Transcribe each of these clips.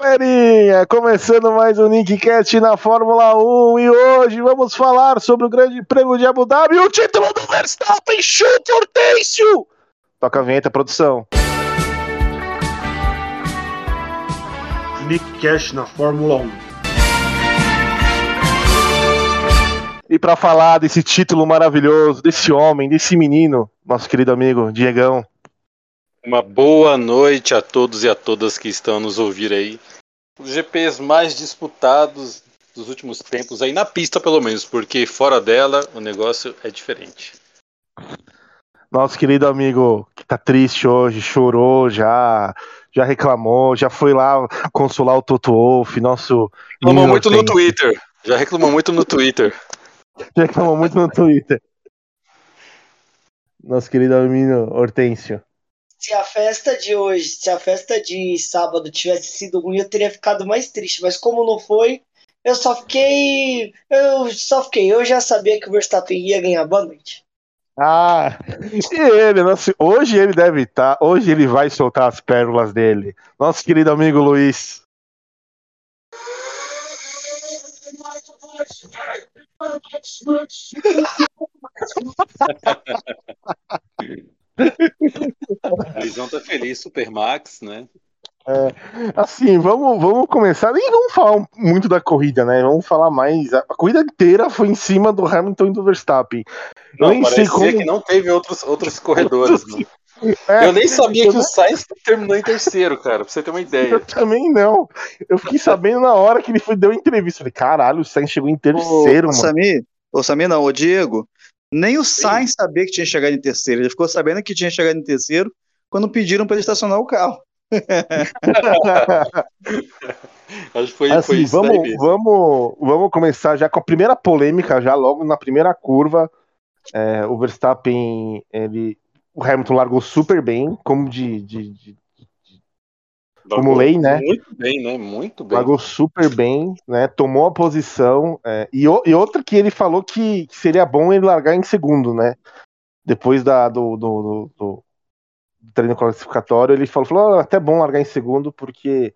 Galerinha, começando mais um Nickcast na Fórmula 1 e hoje vamos falar sobre o Grande Prêmio de Abu Dhabi e o título do Verstappen, chute Hortêncio! Toca a vinheta, produção. Nickcast na Fórmula 1. E para falar desse título maravilhoso, desse homem, desse menino, nosso querido amigo Diegão. Uma boa noite a todos e a todas que estão nos ouvir aí. Os GPs mais disputados dos últimos tempos, aí na pista pelo menos, porque fora dela o negócio é diferente. Nosso querido amigo que tá triste hoje, chorou já, já reclamou, já foi lá consolar o Toto Wolff, nosso. Reclamou muito no Twitter. Já reclamou muito no Twitter. Já reclamou muito no Twitter. Nosso querido amigo Hortêncio. Se a festa de hoje, se a festa de sábado tivesse sido ruim, eu teria ficado mais triste. Mas como não foi, eu só fiquei. Eu só fiquei. Eu já sabia que o Verstappen ia ganhar. Boa noite. Ah, e ele, nosso, hoje ele deve estar, tá, hoje ele vai soltar as pérolas dele. Nosso querido amigo Luiz. Elisão tá feliz, Supermax, né? É, assim, vamos, vamos começar. Nem vamos falar muito da corrida, né? Vamos falar mais. A corrida inteira foi em cima do Hamilton e do Verstappen. Não, nem sei como... que não teve outros, outros corredores. Né? É, eu nem sabia eu que não... o Sainz terminou em terceiro, cara, pra você ter uma ideia. Eu também não. Eu fiquei sabendo na hora que ele foi, deu entrevista. Falei, caralho, o Sainz chegou em terceiro, ô, mano. Samir, ô Samir não, ô Diego, nem o Sainz sabia que tinha chegado em terceiro. Ele ficou sabendo que tinha chegado em terceiro quando pediram para ele estacionar o carro. Acho que foi, assim, foi isso vamos, vamos, vamos começar já com a primeira polêmica, já logo na primeira curva. É, o Verstappen, ele, o Hamilton largou super bem, como de, de, de como lei, né? Muito bem, né? Muito bem. Largou super bem, né? Tomou a posição. É, e, e, outra que ele falou que, que, seria bom ele largar em segundo, né? Depois da, do, do, do, do treino classificatório, ele falou, falou ah, até bom largar em segundo, porque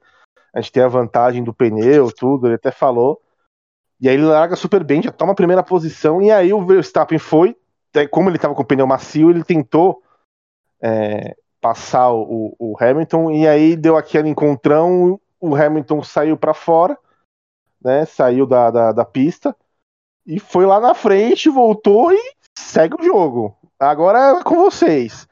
a gente tem a vantagem do pneu, tudo, ele até falou. E aí ele larga super bem, já toma a primeira posição, e aí o Verstappen foi, como ele estava com o pneu macio, ele tentou é, passar o, o, Hamilton, e aí deu aquele encontrão, o Hamilton saiu para fora, né? Saiu da, da, da, pista e foi lá na frente, voltou e segue o jogo. Agora é com vocês.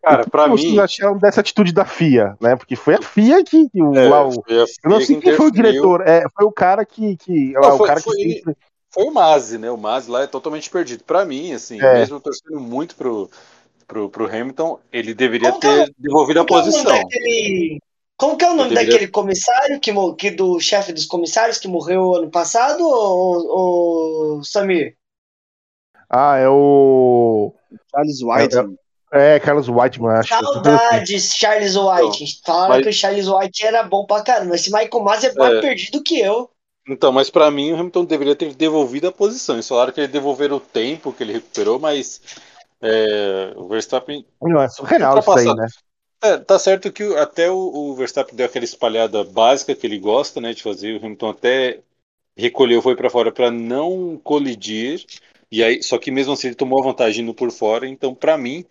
Cara, para mim. Vocês acharam dessa atitude da FIA, né? Porque foi a FIA que. que é, lá, o, eu não sei quem foi o diretor, é, foi o cara que. que não, lá, foi, o cara foi, que foi o Mazi, né? O Mazi lá é totalmente perdido. Para mim, assim, é. mesmo torcendo muito pro, pro, pro Hamilton, ele deveria como ter é, devolvido a é posição. Daquele, como que é o nome deveria... daquele comissário, que, que do chefe dos comissários que morreu ano passado, ou, Samir? Ah, é o. Charles White. É, é, Carlos Whiteman, acho. Saudades, Charles White. Falaram mas... que o Charles White era bom pra caramba. Esse Michael Masi é mais é. perdido que eu. Então, mas para mim o Hamilton deveria ter devolvido a posição. Eles falaram que ele devolveram o tempo que ele recuperou, mas é, o Verstappen. Não, é surreal isso aí, né? É, tá certo que até o, o, Verstappen deu aquela espalhada básica que ele gosta, né, de fazer. O Hamilton até recolheu, foi para fora para não colidir. E aí, só que mesmo assim ele tomou a vantagem no por fora. Então, para mim,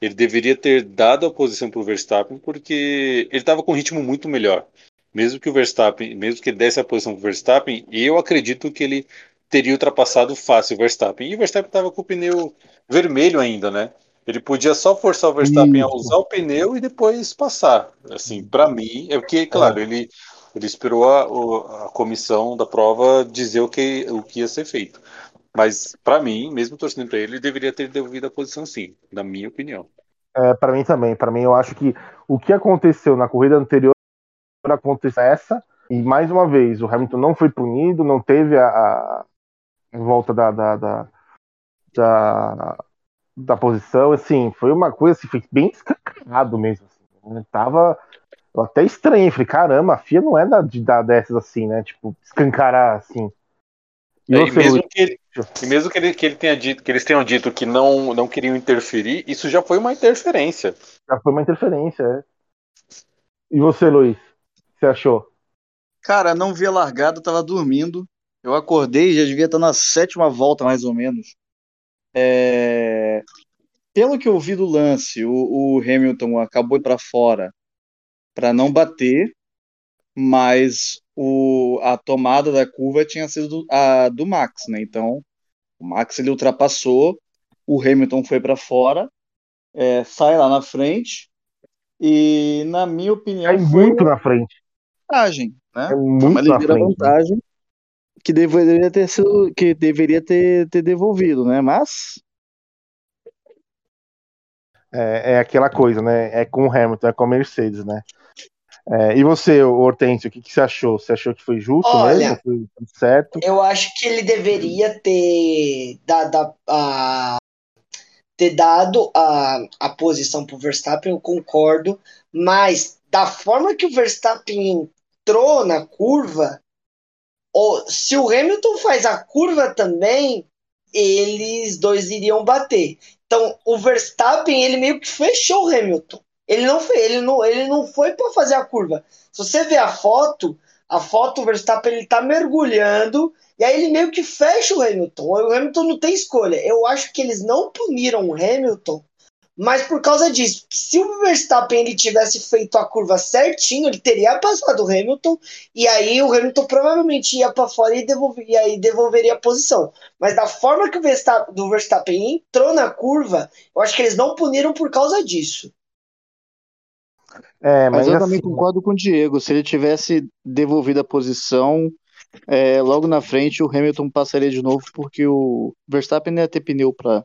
ele deveria ter dado a posição para o Verstappen porque ele estava com um ritmo muito melhor. Mesmo que o Verstappen, mesmo que ele desse a posição para o Verstappen, eu acredito que ele teria ultrapassado fácil o Verstappen. E o Verstappen estava com o pneu vermelho ainda, né? Ele podia só forçar o Verstappen a usar o pneu e depois passar. Assim, para mim, é porque, claro, é. ele, ele esperou a, a comissão da prova dizer o que, o que ia ser feito. Mas, para mim, mesmo torcendo para ele, ele deveria ter devolvido a posição sim, na minha opinião. É, para mim também. Para mim, eu acho que o que aconteceu na corrida anterior aconteceu essa. E mais uma vez, o Hamilton não foi punido, não teve a, a volta da, da, da, da, da posição. Assim, foi uma coisa assim, foi bem escancarado mesmo. Assim, né? Tava. Eu até estranhei, falei, caramba, a FIA não é da, de dar dessas assim, né? Tipo, escancarar assim. E, é, e mesmo, que ele, e mesmo que, ele, que ele tenha dito, que eles tenham dito que não, não queriam interferir, isso já foi uma interferência. Já foi uma interferência, é. E você, Luiz? você achou? Cara, não vi a largada, tava dormindo. Eu acordei, já devia estar na sétima volta, mais ou menos. É, Pelo que eu vi do lance, o, o Hamilton acabou para fora para não bater, mas o, a tomada da curva tinha sido a do Max, né? Então, o Max ele ultrapassou, o Hamilton foi para fora, é, sai lá na frente, e na minha opinião É foi muito na frente. vantagem, né? É muito na frente. vantagem que deveria ter sido, que deveria ter, ter devolvido, né? Mas É, é aquela coisa, né? É com o Hamilton, é com a Mercedes, né? É, e você, Hortêncio, o que, que você achou? Você achou que foi justo Olha, mesmo? Foi certo? Eu acho que ele deveria ter dado a, ter dado a, a posição pro Verstappen, eu concordo, mas da forma que o Verstappen entrou na curva, ou, se o Hamilton faz a curva também, eles dois iriam bater. Então, o Verstappen, ele meio que fechou o Hamilton. Ele não foi, ele não, ele não foi para fazer a curva. Se você ver a foto, a foto o Verstappen ele tá mergulhando e aí ele meio que fecha o Hamilton. O Hamilton não tem escolha. Eu acho que eles não puniram o Hamilton, mas por causa disso. Se o Verstappen ele tivesse feito a curva certinho, ele teria passado o Hamilton e aí o Hamilton provavelmente ia para fora e, devolver, e aí devolveria a posição. Mas da forma que o Verstappen, do Verstappen entrou na curva, eu acho que eles não puniram por causa disso. É, Mas mas eu também assim, concordo com o Diego. Se ele tivesse devolvido a posição, é, logo na frente o Hamilton passaria de novo, porque o Verstappen ia ter pneu para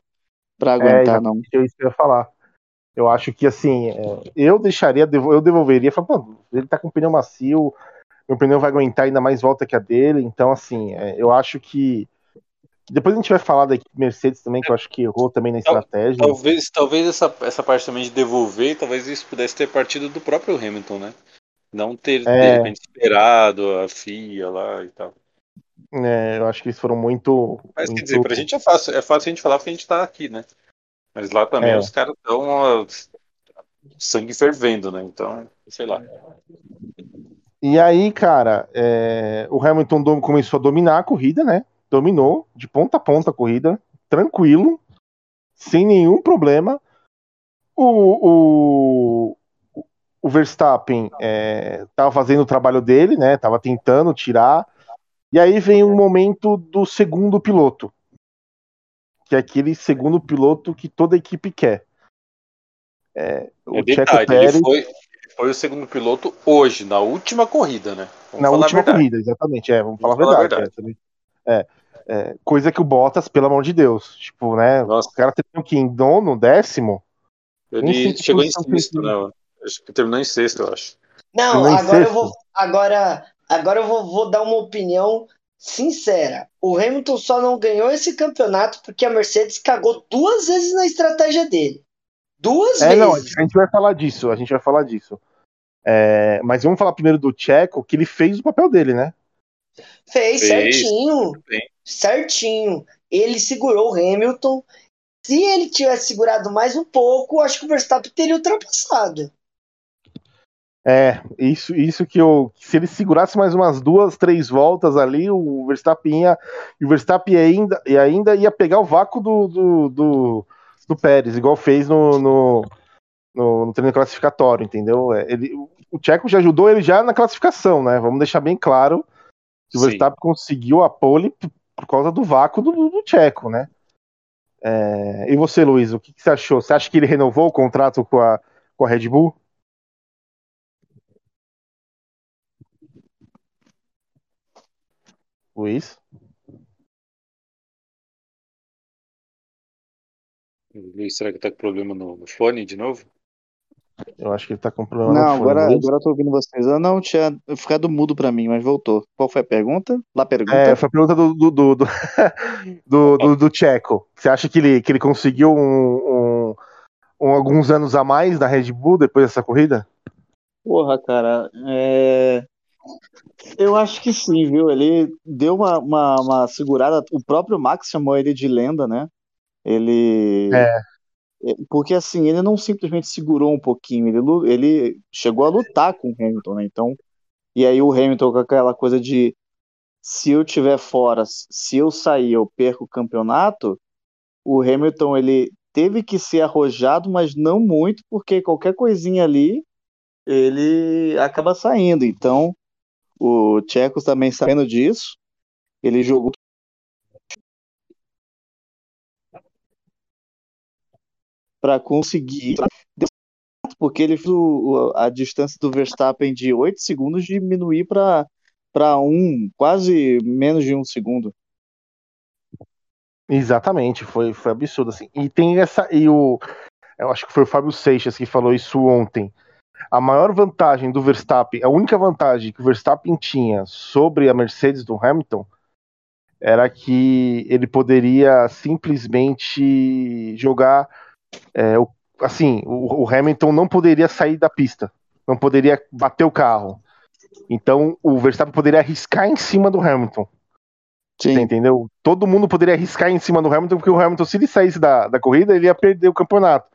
para é aguentar, não. exatamente isso que eu ia falar. Eu acho que assim, é, eu deixaria, eu devolveria, falar, pô, ele tá com pneu macio, meu pneu vai aguentar ainda mais volta que a dele, então assim, é, eu acho que depois a gente vai falar da equipe Mercedes também, que eu acho que errou também na estratégia. Talvez, talvez essa, essa parte também de devolver, talvez isso pudesse ter partido do próprio Hamilton, né? Não ter, de É. repente, esperado a FIA lá e tal. É, eu acho que eles foram muito. Mas quer muito- dizer, pra gente é fácil, é fácil a gente falar porque a gente tá aqui, né? Mas lá também É. os caras estão sangue fervendo, né? Então, sei lá. E aí, cara, é, o Hamilton começou a dominar a corrida, né? Dominou de ponta a ponta a corrida, tranquilo, sem nenhum problema. O, o, o Verstappen é, tava fazendo o trabalho dele, né? Tava tentando tirar. E aí vem o momento do segundo piloto, que é aquele segundo piloto que toda equipe quer. É, o É Checo detalhe, Pérez ele foi, ele foi o segundo piloto hoje, na última corrida, né? Vamos na última verdade. corrida, exatamente. É, vamos falar a Vamos falar a verdade. é. É, é, coisa que o Bottas, pelo amor de Deus, tipo, né? Nossa. O cara tem que em nono, décimo. Ele chegou em sexto, né? Acho que terminou em sexto, eu acho. Não, agora eu vou, agora, agora eu vou, vou dar uma opinião sincera. O Hamilton só não ganhou esse campeonato porque a Mercedes cagou duas vezes na estratégia dele. Duas É, não, a vezes. gente vai falar disso, a gente vai falar disso. É, mas vamos falar primeiro do Checo, que ele fez o papel dele, né? Fez, Fez, certinho. Certinho. Ele segurou o Hamilton. Se ele tivesse segurado mais um pouco, acho que o Verstappen teria ultrapassado. É, isso, isso que eu. Se ele segurasse mais umas duas, três voltas ali, o Verstappen ia. E o Verstappen ainda, e ainda ia pegar o vácuo do, do, do, do Pérez, igual fez no, no, no, no treino classificatório, entendeu? É, Ele, o Tcheco já ajudou ele já na classificação, né? Vamos deixar bem claro que o Sim. Verstappen conseguiu a pole por causa do vácuo do, do, do Tcheco, né? É, e você, Luiz, o que, que você achou? Você acha que ele renovou o contrato com a, com a Red Bull? Luiz? Luiz, será que tá com problema no, fone de novo? Eu acho que ele tá com problema Não, no fone. agora, Luiz? agora eu tô ouvindo vocês. Ah, não, tinha ficado mudo pra mim, mas voltou. Qual foi a pergunta? Lá pergunta? É, foi a pergunta do, do, do, do, do, do- do Tcheco. Você acha que ele, que ele conseguiu um, um- um- alguns anos a mais na Red Bull depois dessa corrida? Porra, cara, é... eu acho que sim, viu? Ele deu uma, uma, uma segurada. O próprio Max chamou ele de lenda, né? Ele. É. Porque assim, ele não simplesmente segurou um pouquinho, ele, ele chegou a lutar com o Hamilton, né? Então, E aí o Hamilton com aquela coisa de se eu tiver fora, se eu sair, eu perco o campeonato. O Hamilton ele teve que ser arrojado, mas não muito, porque qualquer coisinha ali ele acaba saindo. Então, o Tchecos também sabendo disso, ele jogou para conseguir porque ele fez o, a distância do Verstappen de 8 segundos diminuir para um, quase menos de um segundo. Exatamente, foi, foi absurdo assim. E tem essa e o eu acho que foi o Fábio Seixas que falou isso ontem. A maior vantagem do Verstappen, a única vantagem que o Verstappen tinha sobre a Mercedes do Hamilton era que ele poderia simplesmente jogar é, o, assim, o, o, Hamilton não poderia sair da pista, não poderia bater o carro. Então o Verstappen poderia arriscar em cima do Hamilton. Sim. entendeu? Todo mundo poderia arriscar em cima do Hamilton, porque o Hamilton, se ele saísse da, da corrida, ele ia perder o campeonato.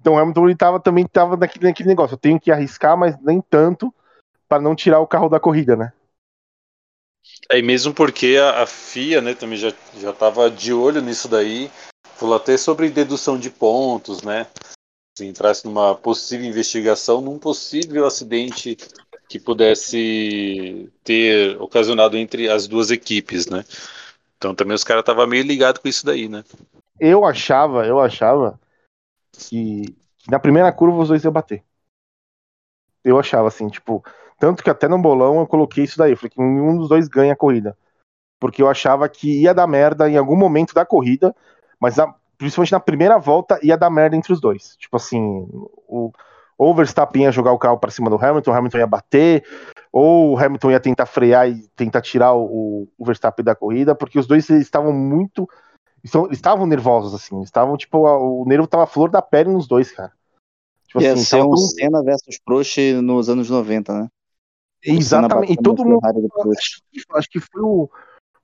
Então o Hamilton ele tava, também estava naquele, naquele negócio. Eu tenho que arriscar, mas nem tanto para não tirar o carro da corrida, né? É, e mesmo porque a, a FIA né, também já estava de olho nisso daí, falou até sobre dedução de pontos, né? Se entrasse numa possível investigação, num possível acidente que pudesse ter ocasionado entre as duas equipes, né? Então também os caras estavam meio ligados com isso daí, né? Eu achava, eu achava que na primeira curva os dois iam bater. Eu achava assim, tipo, tanto que até no bolão eu coloquei isso daí, falei que nenhum dos dois ganha a corrida. Porque eu achava que ia dar merda em algum momento da corrida, mas na, principalmente na primeira volta ia dar merda entre os dois. Tipo assim, o, ou o Verstappen ia jogar o carro para cima do Hamilton, o Hamilton ia bater, ou o Hamilton ia tentar frear e tentar tirar o, o Verstappen da corrida, porque os dois estavam muito eles estavam nervosos, assim. Estavam, tipo, a, o nervo tava flor da pele nos dois, cara. Tipo, Ia assim, ser um Senna versus Prost nos anos 90, né? Exatamente. E todo mundo. Acho, acho que foi o,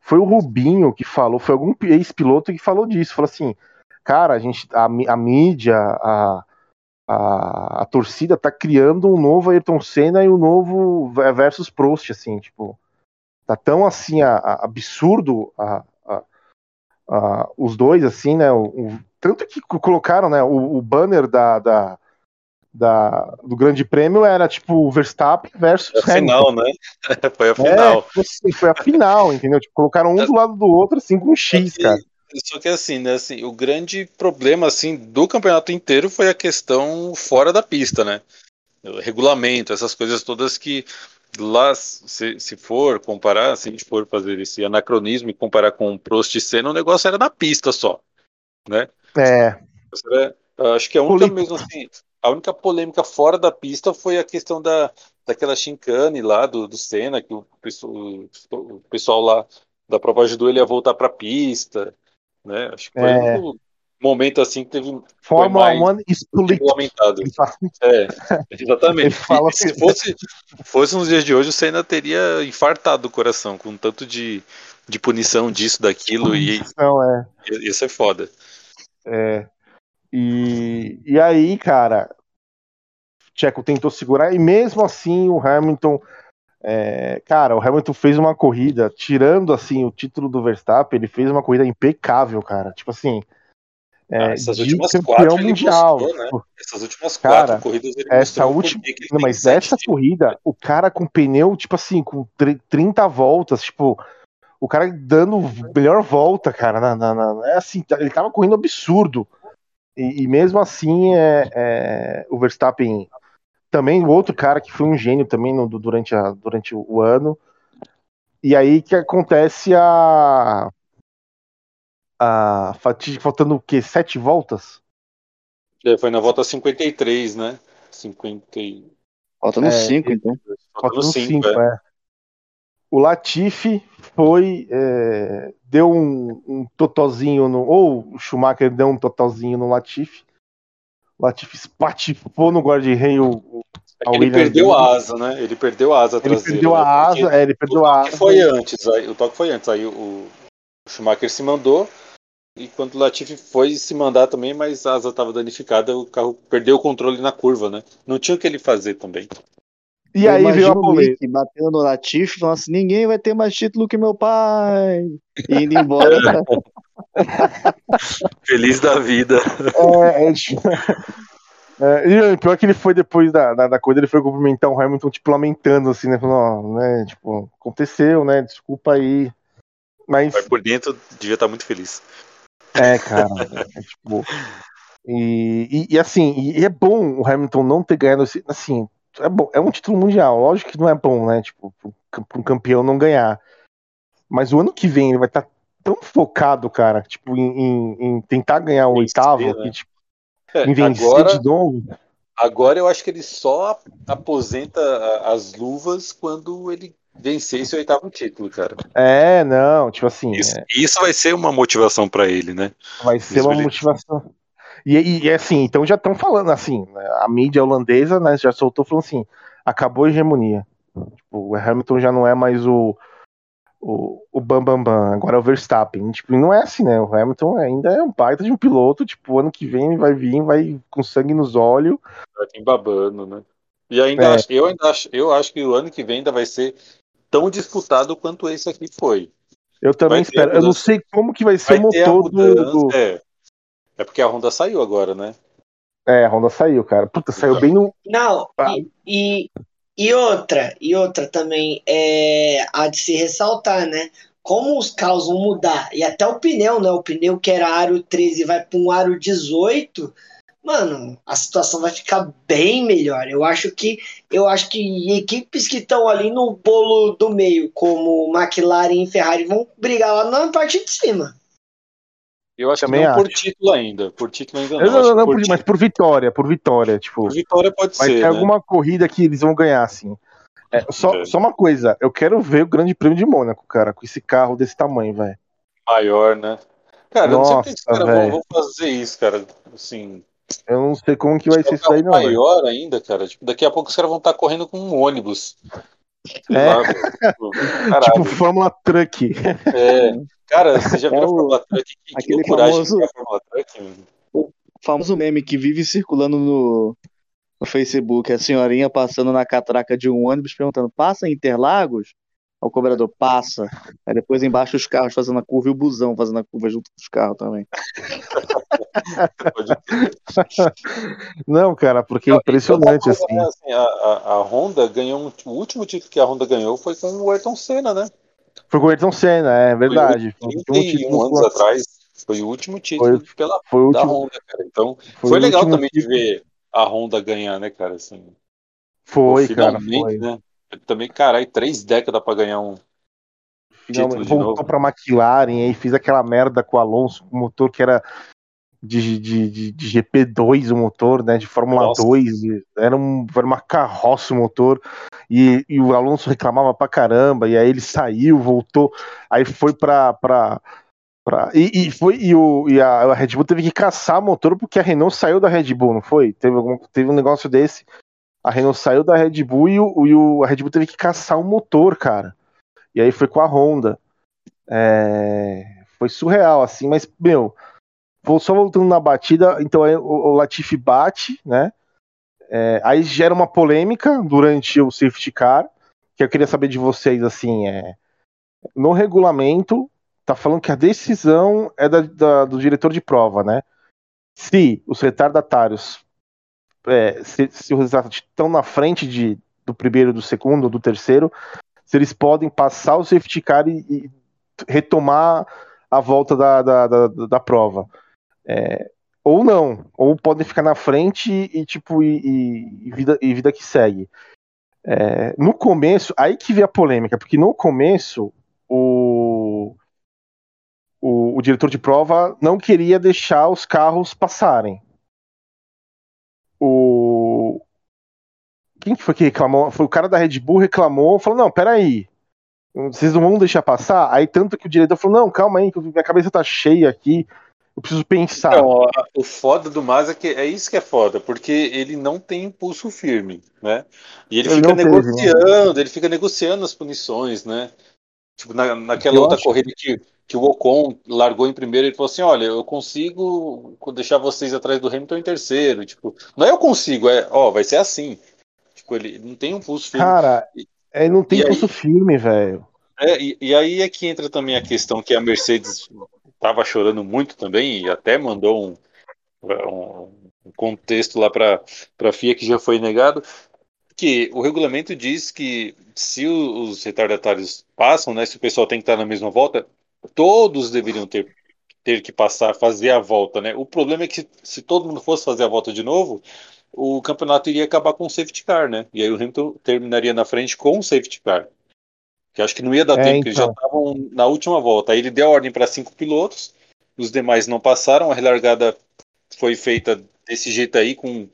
foi o Rubinho que falou, foi algum ex-piloto que falou disso. Falou assim, cara, a gente, a, a mídia, a, a, a torcida tá criando um novo Ayrton Senna e um novo versus Prost, assim, tipo, tá tão assim a, a absurdo a, uh, os dois, assim, né? O, o, tanto que colocaram, né? O, o banner da, da, da, do Grande Prêmio era tipo Verstappen versus a final, né? foi a final. É, assim, foi a final, entendeu? Tipo, colocaram um do lado do outro, assim, com um X, cara. Só que assim, né, assim, o grande problema assim do campeonato inteiro foi a questão fora da pista, né? O regulamento, essas coisas todas que lá, se, se for comparar, se a gente for fazer esse anacronismo e comparar com o Prost e Senna, o negócio era na pista só, né? É. Era, acho que a única mesmo assim, a única polêmica fora da pista foi a questão da, daquela chincane lá do, do Senna, que o, o, pessoal lá da prova ajudou ele a voltar para a pista, né? Acho que foi é. o momento assim que teve Fórmula 1 regulamentado. É, exatamente. E, se fosse, fosse nos dias de hoje, você ainda teria infartado o coração com tanto de, de punição disso, daquilo punição, e é. ia, ia ser foda. É. E, e aí, cara, Tcheco tentou segurar e mesmo assim o Hamilton é, cara, o Hamilton fez uma corrida, tirando assim o título do Verstappen, ele fez uma corrida impecável, cara. Tipo assim, é, ah, essas últimas quatro mundial. Mostrou, né? Essas últimas cara, quatro corridas ele essa última, não, mas essa corrida, o cara com pneu, tipo assim, com 30 voltas, tipo, o cara dando melhor volta, cara, na, na, na é assim, ele tava correndo absurdo. E, e mesmo assim, é, é, o Verstappen também, o outro cara que foi um gênio também no, durante, a, durante o ano. E aí que acontece a a fatídica, faltando o quê? Sete voltas? É, foi na volta 53, né? 50... Faltando 5, é, então. Faltando 5, é. é. O Latifi foi. É, deu um, um totozinho no. Ou o Schumacher deu um totozinho no Latifi. O Latifi espatifou no guarda-reio. É ele perdeu a asa, né? Ele perdeu a asa ele traseira. Perdeu a né? asa, é, ele perdeu a asa. Foi antes, aí, o toque foi antes. Aí o, o Schumacher se mandou, e quando o Latifi foi se mandar também, mas a asa estava danificada, o carro perdeu o controle na curva, né? Não tinha o que ele fazer também. E Eu aí veio a polêmica. Batendo no Latifi, falando assim, ninguém vai ter mais título que meu pai. E indo embora. Feliz da vida. É, é, é, e o pior que ele foi depois da, da, da coisa, ele foi cumprimentar o Hamilton, tipo, lamentando, assim, né? Falando, ó, né, tipo, aconteceu, né? Desculpa aí. Mas, Mas por dentro devia estar muito feliz. É, cara, é, tipo. E, e, e, assim, e é bom o Hamilton não ter ganhado esse. Assim, é bom, é um título mundial. Lógico que não é bom, né? Tipo, para um campeão não ganhar. Mas o ano que vem ele vai estar tão focado, cara, tipo, em, em- em tentar ganhar o Vencer, oitavo, né? que, tipo, É, em vencer agora, de novo. agora eu acho que ele só aposenta as luvas quando ele vencer esse oitavo título, cara. É, não, tipo assim, Isso, é, isso vai ser uma motivação pra ele, né? vai ser Isso uma ele- motivação. E, e, e, assim, então já estão falando assim, né, a mídia holandesa, né, já soltou falando assim, acabou a hegemonia. Tipo, o Hamilton já não é mais o o, o Bam Bam Bam, agora é o Verstappen. Tipo, não é assim, né? O Hamilton ainda é um baita de um piloto, tipo, ano que vem vai vir, vai com sangue nos olhos. Vai vir babando, né? E ainda É. acho, eu ainda acho, eu acho que o ano que vem ainda vai ser tão disputado quanto esse aqui foi. Eu também Vai espero. a Eu não sei como que vai ser Vai o a motor do, mudança. do- É. é porque a Honda saiu agora, né? É, a Honda saiu, cara. Puta, saiu bem no. Não, Ah. e, e, e outra, e outra também é há de se ressaltar, né? Como os carros vão mudar, e até o pneu, né? O pneu que era aro 13 vai para um aro 18, mano, a situação vai ficar bem melhor. Eu acho que eu acho que equipes que estão ali no bolo do meio, como McLaren e Ferrari, vão brigar lá na parte de cima. Eu acho Também que não por acho. título ainda. Por título ainda não. Não, não, Acho não, que por, por- mas por vitória, por vitória. Tipo, por vitória pode vai ser, ter né? alguma corrida que eles vão ganhar, assim. É, só, É. só uma coisa, eu quero ver o Grande Prêmio de Mônaco, cara, com esse carro desse tamanho, velho. Maior, né? Cara, eu não sei Nossa, caras vão fazer isso, cara. Assim, Eu não sei como que vai ser isso carro daí, não. maior ainda, cara. Tipo, daqui a pouco os caras vão estar correndo com um ônibus. É. lá. Tipo. Tipo Fórmula Truck. É. Cara, você já viu É a o- Fórmula Truck? Que, que aquele famoso- que é a Fórmula Truck, mano. O famoso meme que vive circulando no, no Facebook, a senhorinha passando na catraca de um ônibus perguntando, passa em Interlagos? O cobrador passa. Aí depois embaixo os carros fazendo a curva e o busão fazendo a curva junto com os carros também. Não, cara, porque é impressionante, e outra assim. né, assim, a, a, a Honda ganhou um, o último título que a Honda ganhou foi com o Ayrton Senna, né? Foi com o Ayrton Senna, é verdade. Foi Foi, um 31 título anos com- atrás. Foi o último título pela foi o da último, Honda, cara. Então, foi foi, o legal último também de título. ver a Honda ganhar, né, cara? Assim, Foi, cara, foi. né? Também, caralho, três décadas pra ganhar um. Finalmente voltou pra McLaren, aí fez aquela merda com o Alonso, com o motor que era de, de, de, de GP2 o motor, né? De Fórmula Nossa. 2. e Era, um, era uma carroça o motor. E, e o Alonso reclamava pra caramba. E aí ele saiu, voltou. Aí foi pra. pra pra e, e foi, e, o, e a, a Red Bull teve que caçar o motor porque a Renault saiu da Red Bull, não foi? Teve, algum, teve um negócio desse. A Renault saiu da Red Bull e, o, e o, a Red Bull teve que caçar o motor, cara. E aí foi com a Honda. É, foi surreal, assim, mas, meu, só voltando na batida, então aí o, o Latifi bate, né? É, aí gera uma polêmica durante o safety car, que eu queria saber de vocês, assim, é, no regulamento, tá falando que a decisão é da, da- do diretor de prova, né? Se os retardatários, é, se, se os retardatários estão na frente de, do primeiro, do segundo, do terceiro, se eles podem passar o safety car e, e retomar a volta da, da, da, da prova. É, ou não, ou podem ficar na frente e, tipo e- e vida, e vida que segue. É, no começo, aí que vem a polêmica, porque no começo o, o, o diretor de prova não queria deixar os carros passarem. O quem que foi que reclamou? Foi o cara da Red Bull reclamou, falou não, peraí, vocês não vão deixar passar? Aí tanto que o diretor falou não, calma aí, que minha cabeça tá cheia aqui, eu preciso pensar. Então, o foda do Mas é que é isso que é foda, porque ele não tem impulso firme, né? E ele, Ele fica não teve, negociando, ele fica negociando as punições, né? Tipo, na, naquela Eu outra acho- corrida que, que o Ocon largou em primeiro, ele falou assim: olha, eu consigo deixar vocês atrás do Hamilton em terceiro. Tipo, não é eu consigo, é, ó, vai ser assim. ficou ele não tem um pulso firme. Cara, é, não tem E aí- pulso firme, velho. É, e, e aí é que entra também a questão que a Mercedes estava chorando muito também e até mandou um, um- um contexto lá para a FIA que já foi negado, que o regulamento diz que se os retardatários passam, né, se o pessoal tem que estar na mesma volta, todos deveriam ter, ter que passar, fazer a volta, né? O problema é que se todo mundo fosse fazer a volta de novo, o campeonato iria acabar com o safety car, né? E aí o Hamilton terminaria na frente com o safety car. Que acho que não ia dar É, tempo, porque eles já então. estavam na última volta. Aí ele deu ordem para cinco pilotos, os demais não passaram, a relargada foi feita desse jeito aí, com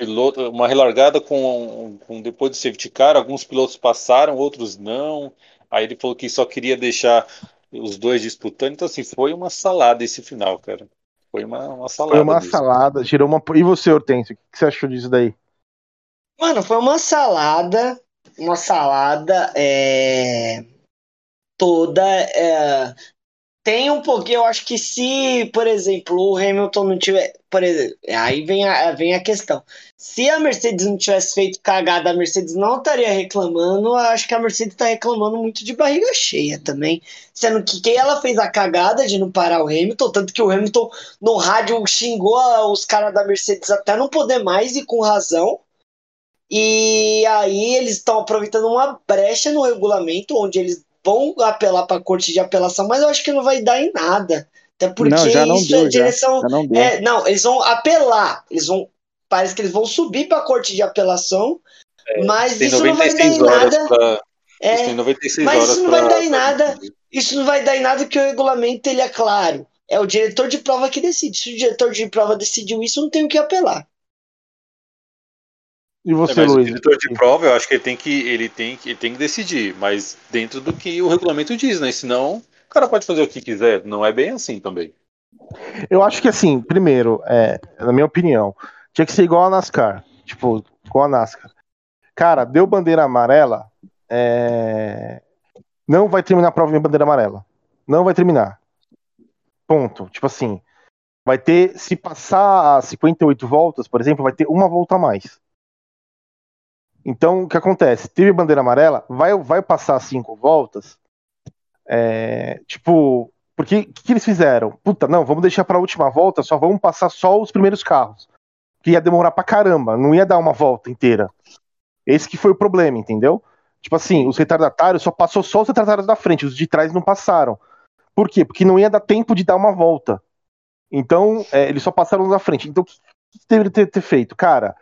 piloto, uma relargada com, com depois do safety car, alguns pilotos passaram, outros não. Aí ele falou que só queria deixar os dois disputando, então assim, foi uma salada esse final, cara. Foi uma, uma salada. Foi uma mesmo. salada, girou uma. E você, Hortêncio, o que você achou disso daí? Mano, foi uma salada, uma salada é, toda. é, tem um pouquinho, eu acho que se, por exemplo, o Hamilton não tiver. Por exemplo, aí vem a, vem a questão. Se a Mercedes não tivesse feito cagada, a Mercedes não estaria reclamando. Eu acho que a Mercedes está reclamando muito de barriga cheia também. Sendo que quem ela fez a cagada de não parar o Hamilton, tanto que o Hamilton no rádio xingou os caras da Mercedes até não poder mais e com razão. E aí eles estão aproveitando uma brecha no regulamento, onde eles vão apelar para a corte de apelação, mas eu acho que não vai dar em nada. Até porque não, já não isso deu, é já. direção. Já não deu. É, não, eles vão apelar. Eles vão. Parece que eles vão subir para a corte de apelação, mas Tem isso não vai dar em 96 horas nada. pra. É, Eles têm 96 mas isso não pra- vai dar em nada. isso não vai dar em nada porque o regulamento ele é claro. É o diretor de prova que decide. Se o diretor de prova decidiu isso, não tem o que apelar. E É, você, o Luiz? diretor de prova, eu acho que ele tem que, ele tem que, ele tem que decidir, mas dentro do que o regulamento diz, né? Senão, o cara pode fazer o que quiser. Não é bem assim também. Eu acho que assim, primeiro, é, na minha opinião, tinha que ser igual a NASCAR. Tipo, igual a NASCAR. Cara, deu bandeira amarela, é, não vai terminar a prova em bandeira amarela. Não vai terminar. Ponto. Tipo assim, vai ter, se passar as 58 voltas, por exemplo, vai ter uma volta a mais. Então, o que acontece? Teve bandeira amarela, vai, vai passar as cinco voltas. é, tipo, porque o que, que eles fizeram? Puta, não, vamos deixar pra última volta, só vamos passar só os primeiros carros. Que ia demorar pra caramba, não ia dar uma volta inteira. Esse que foi o problema, entendeu? Tipo assim, os retardatários só passou só os retardatários da frente, os de trás não passaram. Por quê? Porque não ia dar tempo de dar uma volta. Então, é, eles só passaram da frente. Então, o que, que deveria ter, ter feito? Cara,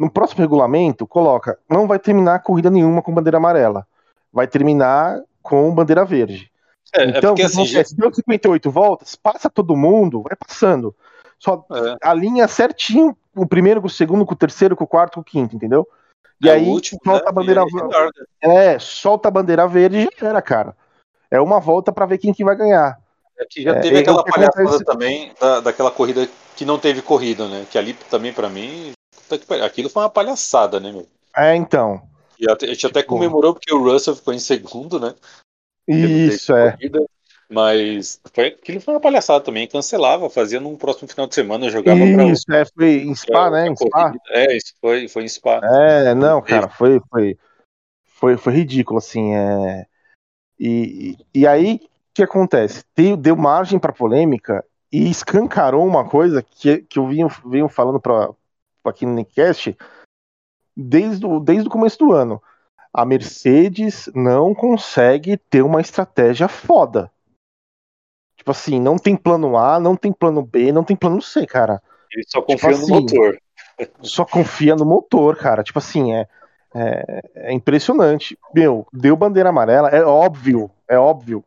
no próximo regulamento, coloca, não vai terminar corrida nenhuma com bandeira amarela. Vai terminar com bandeira verde. É, é Então, o porque que assim, acontece? Deu 58 voltas, passa todo mundo, vai passando. Só é, alinha certinho o primeiro com o segundo, com o terceiro, com o quarto, com o quinto, entendeu? E é aí, último, solta né? a bandeira verde. É, solta a bandeira verde e já era, cara. É uma volta pra ver quem que vai ganhar. É que já É, teve é aquela palhaçada também da, daquela corrida que não teve corrida, né? Que ali também, pra mim, puta que pariu, aquilo foi uma palhaçada, né, meu? É, então. E a gente até Tipo- comemorou porque o Russell ficou em segundo, né? Isso, é. corrida, Mas foi, aquilo foi uma palhaçada também. Cancelava, fazia num próximo final de semana, jogava pra Isso, é, foi em Spa, pra- né? pra Em Spa. É, isso foi, foi em Spa. É, não, cara, foi, foi, foi, foi ridículo, assim, é... E, e, aí, o que acontece? Deu, deu margem para polêmica e escancarou uma coisa que, que eu vinha, venho falando pra, pra aqui no Nickcast desde o, desde o começo do ano. A Mercedes não consegue ter uma estratégia foda. Tipo assim, não tem plano A, não tem plano B, não tem plano C, cara Ele só Tipo confia no assim, motor. só confia no motor, cara. Tipo assim, é, é, é impressionante. Meu, deu bandeira amarela, é óbvio, é óbvio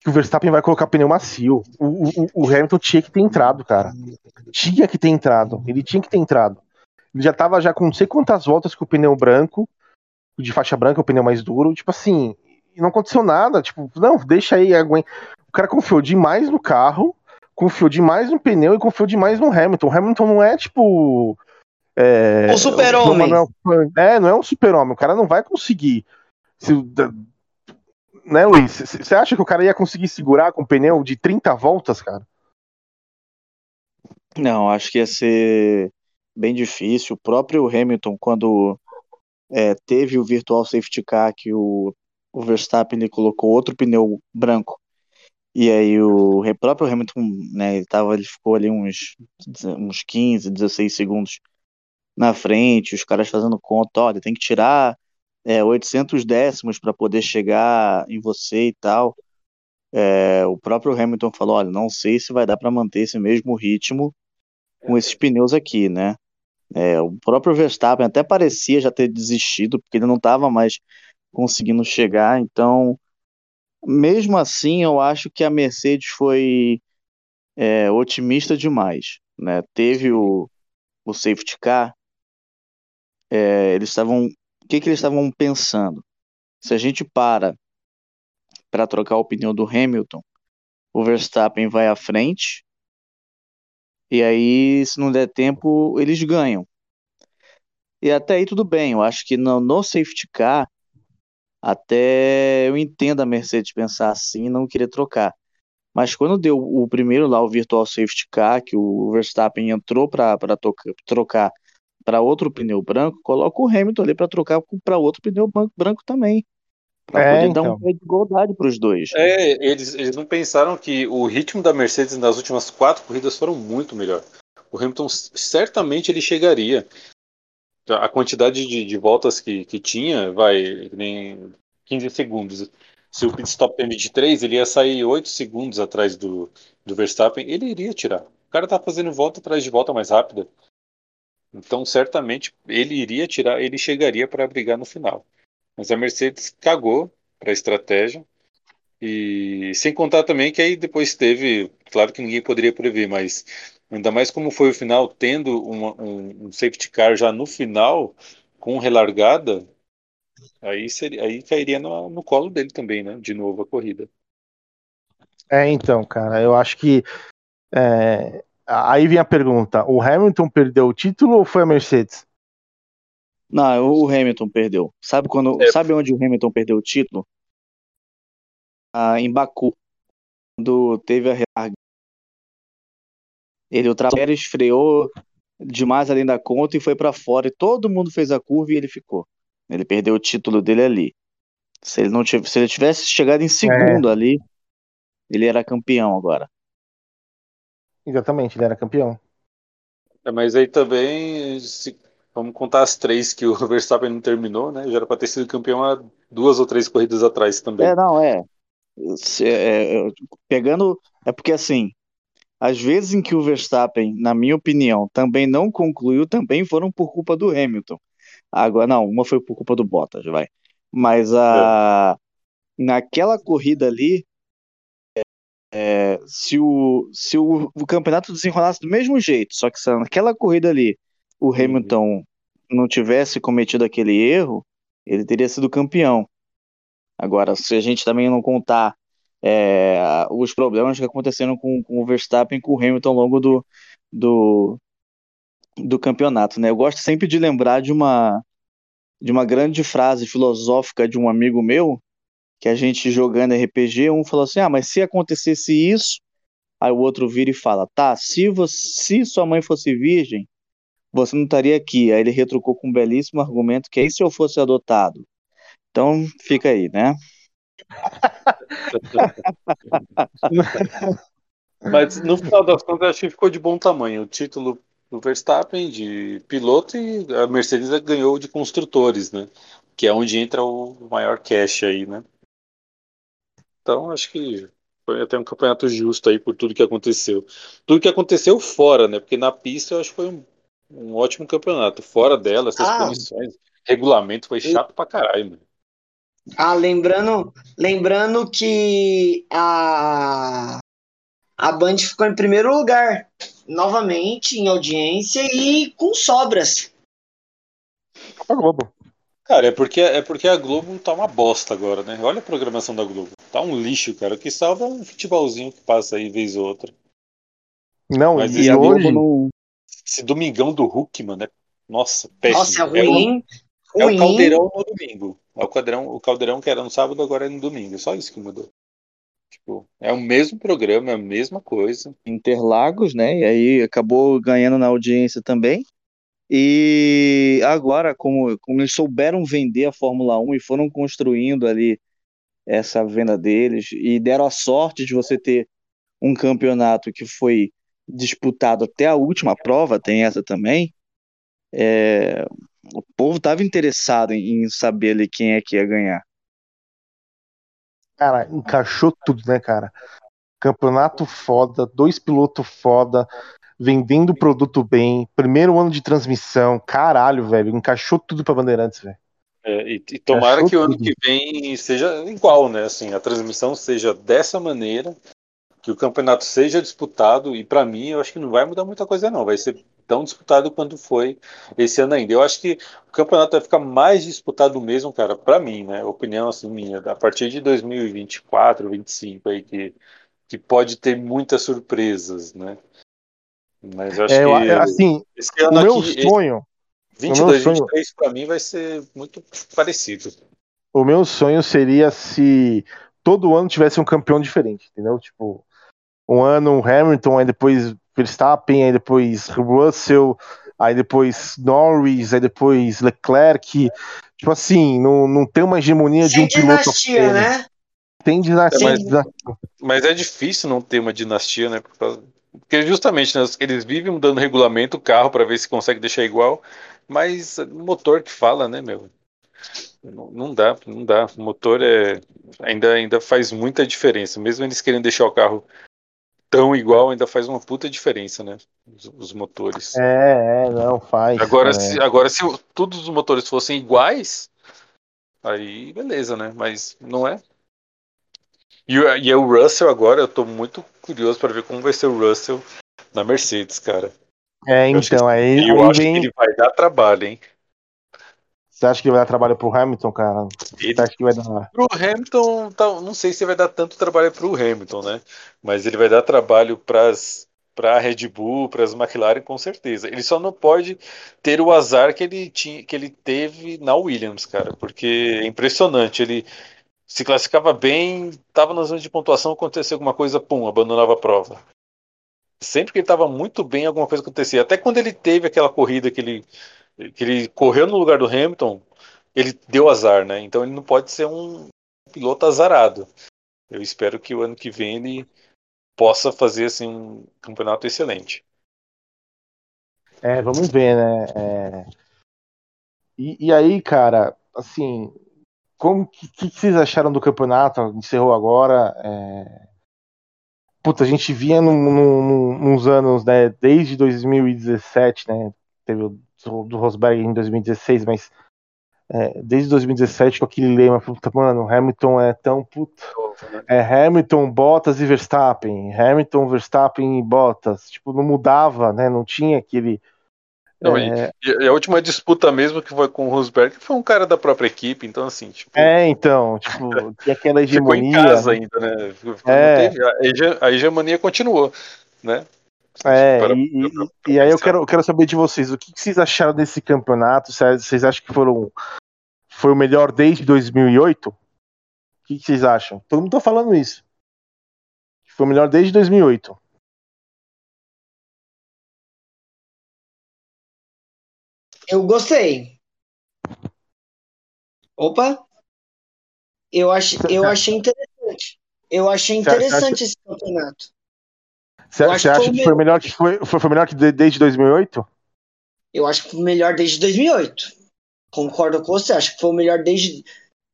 que o Verstappen vai colocar pneu macio. O, o, o Hamilton tinha que ter entrado, cara. Tinha que ter entrado. Ele tinha que ter entrado. Ele já tava já com não sei quantas voltas com o pneu branco, de faixa branca, o pneu mais duro. Tipo assim, não aconteceu nada. Tipo, não, deixa aí, aguenta. O cara confiou demais no carro, confiou demais no pneu e confiou demais no Hamilton. O Hamilton não é tipo. É, O super-homem. É, não é um super-homem. O cara não vai conseguir. Se, né, Luiz? Você acha que o cara ia conseguir segurar com pneu de 30 voltas, cara? Não, acho que ia ser bem difícil. O próprio Hamilton, quando é, teve o virtual safety car, que o, o Verstappen ele colocou outro pneu branco. E aí o próprio Hamilton, né, ele, tava, ele ficou ali uns, uns 15, 16 segundos na frente, os caras fazendo conta, olha, tem que tirar é, 800 décimos para poder chegar em você e tal. É, o próprio Hamilton falou, olha, não sei se vai dar para manter esse mesmo ritmo com esses pneus aqui, né? É, o próprio Verstappen até parecia já ter desistido, porque ele não estava mais conseguindo chegar, então, mesmo assim, eu acho que a Mercedes foi é, otimista demais, né? Teve o, o safety car, é, eles estavam, que que eles estavam pensando? Se a gente para para trocar o pneu do Hamilton, o Verstappen vai à frente e aí, se não der tempo, eles ganham. E até aí tudo bem. Eu acho que no, no safety car, até eu entendo a Mercedes pensar assim e não querer trocar. Mas quando deu o primeiro lá, o virtual safety car, que o Verstappen entrou para trocar para outro pneu branco, coloca o Hamilton ali para trocar para outro pneu branco também. Para é, poder então. dar um então. pé de igualdade para os dois. É, eles, eles não pensaram que o ritmo da Mercedes nas últimas quatro corridas foram muito melhor. O Hamilton certamente ele chegaria. A quantidade de, de voltas que, que tinha, vai, nem 15 segundos. Se o pit stop tem 23, ele ia sair 8 segundos atrás do, do Verstappen, ele iria tirar. O cara tá fazendo volta atrás de volta mais rápida. Então, certamente, ele iria tirar, ele chegaria para brigar no final. Mas a Mercedes cagou para a estratégia. E sem contar também que aí depois teve, claro que ninguém poderia prever, mas ainda mais como foi o final, tendo uma, um, um, safety car já no final, com relargada, aí, seria, aí cairia no, no colo dele também, né? De novo a corrida. É, então, cara, eu acho que. É, aí vem a pergunta: o Hamilton perdeu o título ou foi a Mercedes? Não, o Hamilton perdeu. Sabe quando? É. Sabe onde o Hamilton perdeu o título? Ah, em Baku, quando teve a relarga. Ele ultrapassou, freou demais além da conta e foi para fora e todo mundo fez a curva e ele ficou. Ele perdeu o título dele ali. Se ele não tivesse, se ele tivesse chegado em segundo é. ali, ele era campeão agora. Exatamente, ele era campeão. É, mas aí também, se Vamos contar as três que o Verstappen não terminou, né? Já era para ter sido campeão há duas ou três corridas atrás também. É, não, é. é, é pegando. É porque assim, as vezes em que o Verstappen, na minha opinião, também não concluiu, também foram por culpa do Hamilton. Agora, não, uma foi por culpa do Bottas, vai. Mas a. É. Naquela corrida ali, é, se, o, se o, o campeonato desenrolasse do mesmo jeito, só que naquela corrida ali o uhum. Hamilton não tivesse cometido aquele erro, ele teria sido campeão. Agora, se a gente também não contar é, os problemas que aconteceram com, com, o Verstappen e com o Hamilton ao longo do, do, do campeonato, né? Eu gosto sempre de lembrar de uma, de uma grande frase filosófica de um amigo meu, que a gente jogando RPG, um falou assim, ah, mas se acontecesse isso, aí o outro vira e fala, tá, se, você, se sua mãe fosse virgem, você não estaria aqui. Aí ele retrucou com um belíssimo argumento que aí se eu fosse adotado. Então fica aí, né? Mas no final das contas, acho que ficou de bom tamanho. O título do Verstappen de piloto e a Mercedes ganhou de construtores, né? Que é onde entra o maior cash aí, né? Então acho que foi até um campeonato justo aí por tudo que aconteceu. Tudo que aconteceu fora, né? Porque na pista eu acho que foi um um ótimo campeonato. Fora dela, essas ah, punições, regulamento foi chato pra caralho, mano. Ah, lembrando, lembrando que a a Band ficou em primeiro lugar, novamente em audiência e com sobras. A Globo. Cara, é porque, é porque a Globo tá uma bosta agora, né? Olha a programação da Globo. Tá um lixo, cara. O que salva é um futebolzinho que passa aí vez ou outra. Não, Mas e hoje, não, esse domingão do Hulk, mano, é... nossa, péssimo. Nossa, é ruim. É o, é o caldeirão no domingo. É o caldeirão, o caldeirão que era no sábado, agora é no domingo. Só isso que mudou. Tipo, é o mesmo programa, é a mesma coisa. Interlagos, né? E aí acabou ganhando na audiência também. E agora, como, como eles souberam vender a Fórmula 1 e foram construindo ali essa venda deles e deram a sorte de você ter um campeonato que foi disputado até a última prova, tem essa também. É, o povo estava interessado em, saber ali quem é que ia ganhar. Cara, encaixou tudo, né, cara? Campeonato foda, dois pilotos foda, vendendo produto bem, primeiro ano de transmissão, caralho, velho, encaixou tudo pra Bandeirantes, velho. É, e, e tomara que o ano que vem seja igual, né? Assim, a transmissão seja dessa maneira, que o campeonato seja disputado, e para mim eu acho que não vai mudar muita coisa, não. Vai ser tão disputado quanto foi esse ano ainda. Eu acho que o campeonato vai ficar mais disputado mesmo, cara, para mim, né? Opinião assim minha, a partir de 2024, 2025 aí que que pode ter muitas surpresas, né? Mas eu acho é, que assim, esse ano o meu aqui, sonho, 22, 23 para mim vai ser muito parecido. O meu sonho seria se todo ano tivesse um campeão diferente, entendeu? Tipo, um ano um Hamilton, aí depois Verstappen, aí depois Russell, aí depois Norris, aí depois Leclerc. Tipo assim, não, não tem uma hegemonia Sem de um piloto. Dinastia, né? Tem dinastia. É, mas, mas, é difícil não ter uma dinastia, né? Porque justamente né, eles vivem mudando o regulamento, o carro, para ver se consegue deixar igual. Mas o motor que fala, né, meu? Não, não dá, não dá. O motor é, ainda, ainda faz muita diferença. Mesmo eles querendo deixar o carro tão igual ainda faz uma puta diferença, né? Os, os motores. É, é, não faz. Agora, é. se, agora se todos os motores fossem iguais, aí beleza, né? Mas não é. E, e o Russell agora, eu tô muito curioso para ver como vai ser o Russell na Mercedes, cara. É, então, aí. Eu aí acho vem... que ele vai dar trabalho, hein? Você acha que vai dar trabalho pro Hamilton, cara? Ele... Você acha que vai dar. Pro Hamilton, tá, não sei se vai dar tanto trabalho pro Hamilton, né? Mas ele vai dar trabalho pras, pra Red Bull, pras McLaren, com certeza. Ele só não pode ter o azar que ele, tinha, que ele teve na Williams, cara, porque é impressionante. Ele se classificava bem, tava na zona de pontuação, aconteceu alguma coisa, pum, abandonava a prova. Sempre que ele estava muito bem, alguma coisa acontecia. Até quando ele teve aquela corrida que ele que ele correu no lugar do Hamilton, ele deu azar, né? Então ele não pode ser um piloto azarado. Eu espero que o ano que vem ele possa fazer assim um campeonato excelente. É, vamos ver, né? É... E, e, aí, cara, assim, como que, que, vocês acharam do campeonato? Encerrou agora. É... Puta, a gente via num, num, nos anos, né? Desde 2017, né? Teve o do Rosberg em 2016, mas é, desde 2017 com aquele lema, puta, mano, Hamilton é tão puta. Né? É Hamilton, Bottas e Verstappen. Hamilton, Verstappen e Bottas. Tipo, não mudava, né? Não tinha aquele. Não, é... e, e, a última disputa mesmo que foi com o Rosberg foi um cara da própria equipe, então assim, tipo. É, então, tipo, que aquela hegemonia. Ficou em casa ainda, né? É. a hegemonia continuou, né? É, para, e, para, para, e aí eu quero, quero saber de vocês, o que, que vocês acharam desse campeonato? Vocês acham que foram, foi o melhor desde 2008? O que, que vocês acham? Todo mundo tá falando isso. Foi o melhor desde 2008. Eu gostei. Opa! Eu, ach, eu achei interessante. Eu achei interessante esse campeonato. Você, você acha que, foi, que foi melhor que foi, foi, melhor que desde 2008? Eu acho que foi melhor desde 2008. Concordo com você, acho que foi o melhor desde,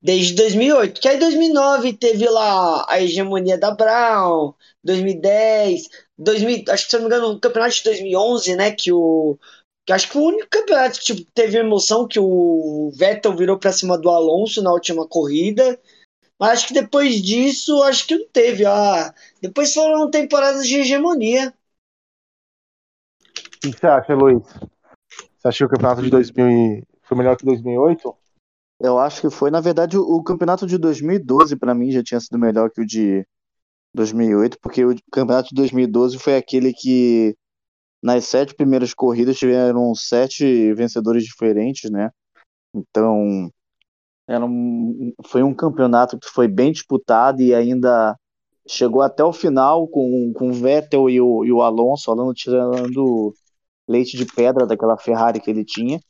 desde 2008. Que aí 2009 teve lá a hegemonia da Brown, 2010, 2000, acho que se não me engano, o campeonato de 2011, né, que o que acho que foi o único campeonato que tipo, teve emoção que o Vettel virou para cima do Alonso na última corrida. Mas acho que depois disso, acho que não teve. Ah, depois foram temporadas de hegemonia. O que você acha, Luiz? Você achou que o campeonato de 2000 foi melhor que 2008? Eu acho que foi. Na verdade, o, campeonato de 2012 para mim já tinha sido melhor que o de 2008, porque o campeonato de 2012 foi aquele que nas sete primeiras corridas tiveram sete vencedores diferentes, né? Então, era um, foi um campeonato que foi bem disputado e ainda chegou até o final com, com o Vettel e o, e o Alonso, Alonso tirando leite de pedra daquela Ferrari que ele tinha.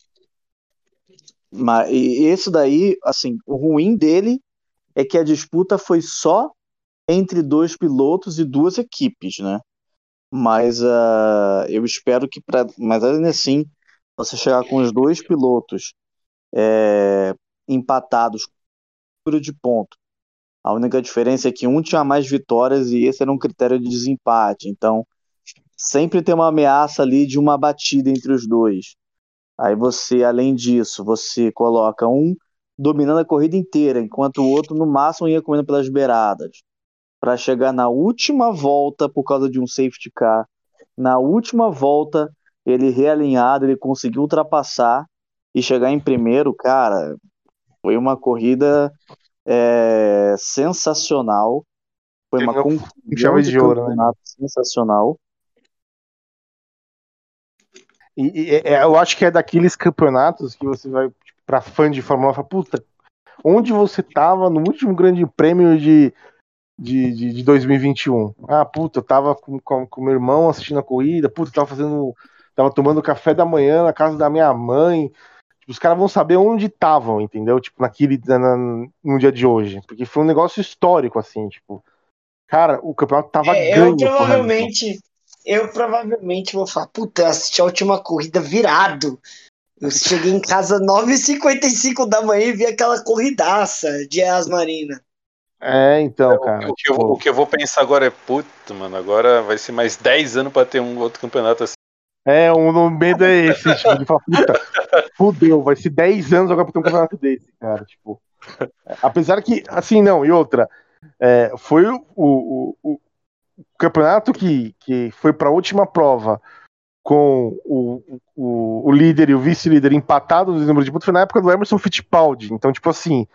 Mas e esse daí, assim, o ruim dele é que a disputa foi só entre dois pilotos e duas equipes, né? Mas uh, eu espero que para, mas ainda assim, você chegar com os dois pilotos é, empatados de ponto. A única diferença é que um tinha mais vitórias e esse era um critério de desempate. Então, sempre tem uma ameaça ali de uma batida entre os dois. Aí você, além disso, você coloca um dominando a corrida inteira, enquanto o outro no máximo ia comendo pelas beiradas. Para chegar na última volta por causa de um safety car, na última volta ele realinhado, ele conseguiu ultrapassar e chegar em primeiro, cara, foi uma corrida é, sensacional. Foi uma conclusão de, de ouro, né? sensacional. E, e, é, eu acho que é daqueles campeonatos que você vai tipo, para fã de Fórmula 1 fala, puta, onde você tava no último grande prêmio de, de, de, de 2021? Ah, puta, eu tava com, com, com meu irmão assistindo a corrida, puta, eu tava fazendo. Tava tomando café da manhã na casa da minha mãe. Tipo, os caras vão saber onde estavam, entendeu? Tipo, naquele. Na, no dia de hoje. Porque foi um negócio histórico, assim, tipo. Cara, o campeonato tava é, ganho. Eu provavelmente eu provavelmente vou falar, puta, eu assisti a última corrida virado. Eu cheguei em casa 9h55 da manhã e vi aquela corridaça de Asmarina. É, então, cara. O que, eu, o que eu vou pensar agora é, puta, mano, agora vai ser mais 10 anos pra ter um outro campeonato assim. É, um no medo é esse, tipo, de falar, puta, fudeu, vai ser 10 anos agora pra ter um campeonato desse, cara, tipo. Apesar que, assim, não, e outra, é, foi o, o, o, campeonato que, que foi para a última prova com o, o, o líder e o vice-líder empatados no número de pontos foi na época do Emerson Fittipaldi. Então, tipo assim,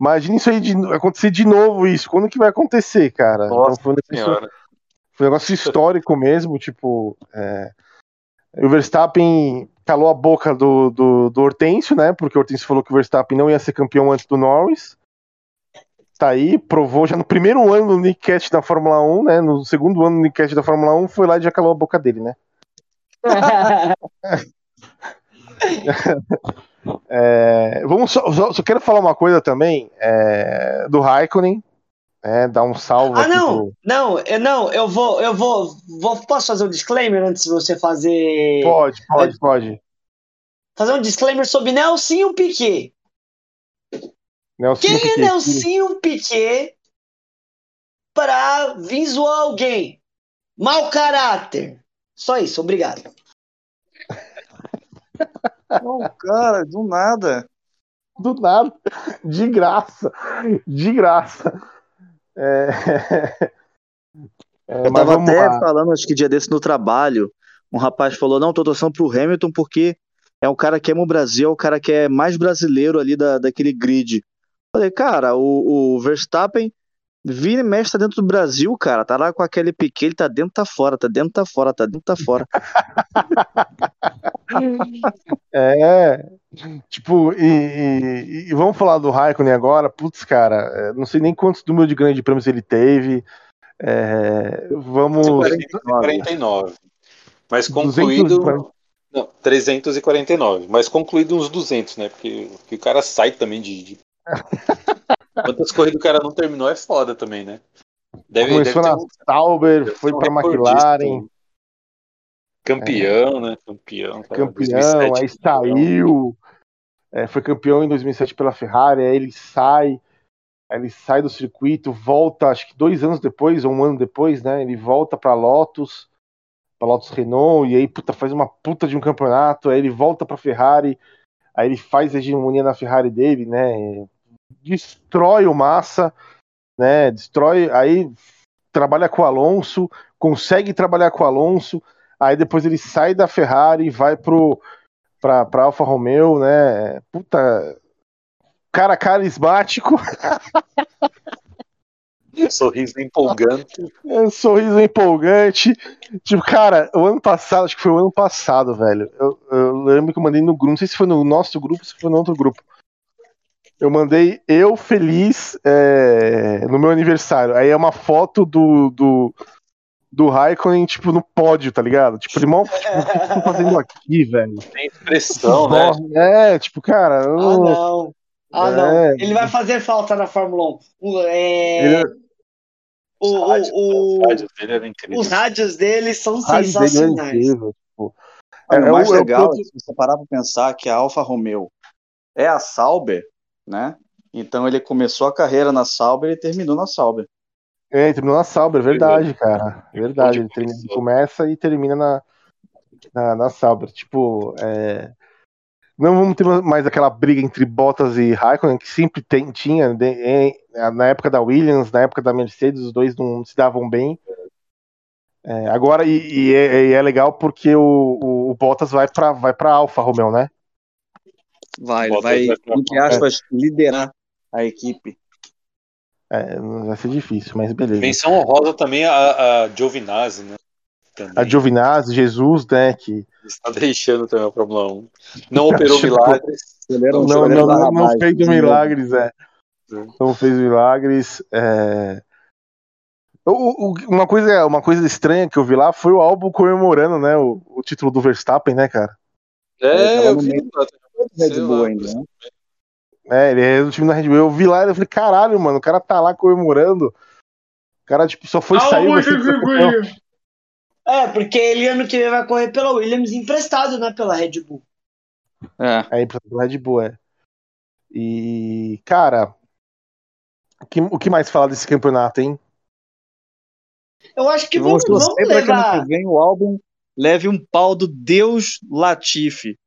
imagine isso aí de, acontecer de novo isso. Quando que vai acontecer, cara? Nossa então, foi, um negócio, foi um negócio histórico mesmo, tipo. É, o Verstappen calou a boca do, do, do Hortêncio, né? Porque o Hortêncio falou que o Verstappen não ia ser campeão antes do Norris tá aí, provou já no primeiro ano do Nick Cash da Fórmula 1, né? No segundo ano do Nick Cash da Fórmula 1, foi lá e já calou a boca dele, né? é, vamos só, só, só, quero falar uma coisa também é, do Raikkonen, é, dar um salve. Ah, não, pro... não, eu, não, eu vou, eu vou, vou, posso fazer um disclaimer antes de você fazer? Pode, pode, pode. Fazer um disclaimer sobre Nelson Piquet. Nelsinho Quem é Nelsinho Piquet para visual alguém? Mau caráter. Só isso, obrigado. Não, cara, do nada. Do nada. De graça. De graça. É... É, eu tava até lá. falando, acho que dia desse no trabalho, um rapaz falou, não, tô torcendo pro Hamilton porque é um cara que ama o Brasil, é o cara que é mais brasileiro ali da, daquele grid. Falei, cara, o, o Verstappen vira e mexe tá dentro do Brasil, cara. Tá lá com aquele Piquet, ele tá dentro, tá fora, tá dentro, tá fora, tá dentro, tá fora. é, tipo, e, e, e, vamos falar do Raikkonen agora. Putz, cara, é, não sei nem quantos números de grande prêmios ele teve. É, vamos. 49. Mas concluído. 240... Não, 349. Mas concluído uns 200, né? Porque, porque o cara sai também de, de Quantas corridas o cara não terminou é foda também, né? Deve, Começou deve na um, Sauber, foi um pra McLaren. Campeão, é. né? Campeão. Cara. Campeão, 2007, aí saiu. É, foi campeão em 2007 pela Ferrari, aí ele sai. Aí ele sai do circuito, volta, acho que dois anos depois, ou um ano depois, né? Ele volta pra Lotus, pra Lotus Renault, e aí, puta, faz uma puta de um campeonato, aí ele volta pra Ferrari, aí ele faz a hegemonia na Ferrari dele, né? Destrói o Massa, né? Destrói, aí trabalha com o Alonso, consegue trabalhar com o Alonso, aí depois ele sai da Ferrari e vai pro pra, pra Alfa Romeo, né? Puta, cara carismático. Sorriso empolgante. É, sorriso empolgante. Tipo, cara, o ano passado, acho que foi o ano passado, velho. Eu, eu lembro que eu mandei no grupo, não sei se foi no nosso grupo se foi no outro grupo. Eu mandei eu feliz é, no meu aniversário. Aí é uma foto do, do, do Raikkonen, tipo, no pódio, tá ligado? Tipo, irmão, tipo, o que vocês estão fazendo aqui, velho? Tem expressão, né? É, tipo, cara. Ah, eu- não. Ah, É. não. Ele vai fazer falta na Fórmula 1. O, é, ele- o, Os rádios, o- os rádios dele os rádios dele são dele é sensacionais. incrível, tipo. Olha, É, o mais é é legal é se você parar para pensar que a Alfa Romeo é a Sauber, né? Então ele começou a carreira na Sauber e terminou na Sauber. É, ele terminou na Sauber, é verdade, cara. É verdade. Ele, termina- começa e termina na, na, na Sauber. Tipo, é, não vamos ter mais aquela briga entre Bottas e Raikkonen, que sempre tem, tinha de- em- na época da Williams, na época da Mercedes, os dois não se davam bem. É, agora, e, e é, e é legal porque o, o, o Bottas vai pra, vai pra Alfa Romeo, né? Vai, vai, entre aspas, liderar a equipe. É, vai ser difícil, mas beleza. Menção honrosa também a, a Giovinazzi, né? Também. A Giovinazzi, Jesus, né? Que Está deixando também a Fórmula 1. Não operou milagres. Não, não, não, não Ramais, fez milagres, é. Não fez milagres. é. O- o- uma, coisa, uma coisa estranha que eu vi lá foi o álbum comemorando, né? O, o título do Verstappen, né, cara? É, eu vi. Red sei Bull lá. ainda, né? É, ele é do time da Red Bull. Eu vi lá e eu falei, caralho, mano, o cara tá lá comemorando. O cara, tipo, só foi sair. ser campeão. É, porque ele ano que vem vai correr pela Williams emprestado, né? Pela Red Bull. É. Aí, pra do Red Bull, é. E, cara, o que, o que mais falar desse campeonato, hein? Eu acho que vamos, vamos que ano levar. que vem o álbum leve um pau do Deus Latifi.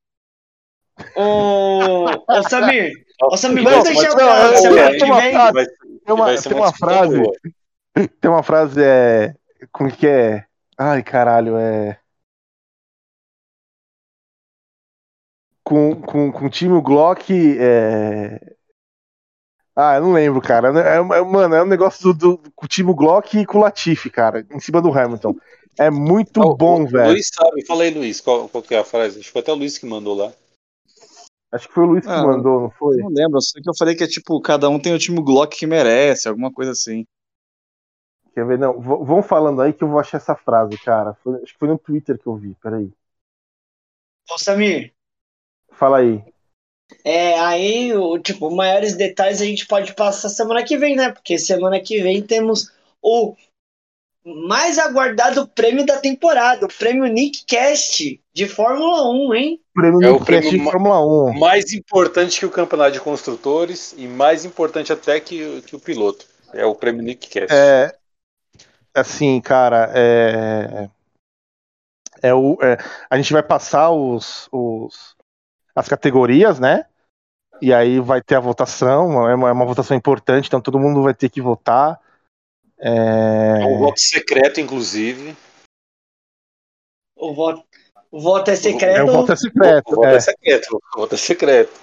Ô, ô Samir, ô Samir, Não, vamos deixar pra eu- semana que vem. Vai, Tem uma, vai tem uma frase. boa. Tem uma frase, é. Como que é? Ai, caralho, é. Com, com, com o time Glock. É... Ah, eu não lembro, cara. É, é- mano, é um negócio do, do, com o time Glock e com o Latifi, cara, em cima do Hamilton. É muito O- bom, o velho. Luiz sabe, fala aí, Luiz, qual, qual que é a frase? Acho que foi até o Luiz que mandou lá. Acho que foi o Luiz que Ah, mandou, não foi? Não lembro, sei que eu falei que é tipo, cada um tem o time Glock que merece, alguma coisa assim. Quer ver? Não, v- vão falando aí que eu vou achar essa frase, cara. Foi- acho que foi no Twitter que eu vi, peraí. Ô Samir, Fala aí. é, aí, o, tipo, maiores detalhes a gente pode passar semana que vem, né? Porque semana que vem temos o mais aguardado prêmio da temporada, o prêmio Nick Cast de Fórmula 1, hein? Prêmio É o Nick prêmio Cast de Fórmula 1. Mais importante que o campeonato de construtores e mais importante até que, que o piloto. É o prêmio Nick Cast. É, assim, cara, é, é o, é, a gente vai passar os, os, as categorias, né? E aí vai ter a votação, é uma, é uma votação importante, então todo mundo vai ter que votar. É, É um voto secreto, inclusive. O voto, o voto é é secreto. um voto é O secreto. voto é. é, secreto. O voto é secreto.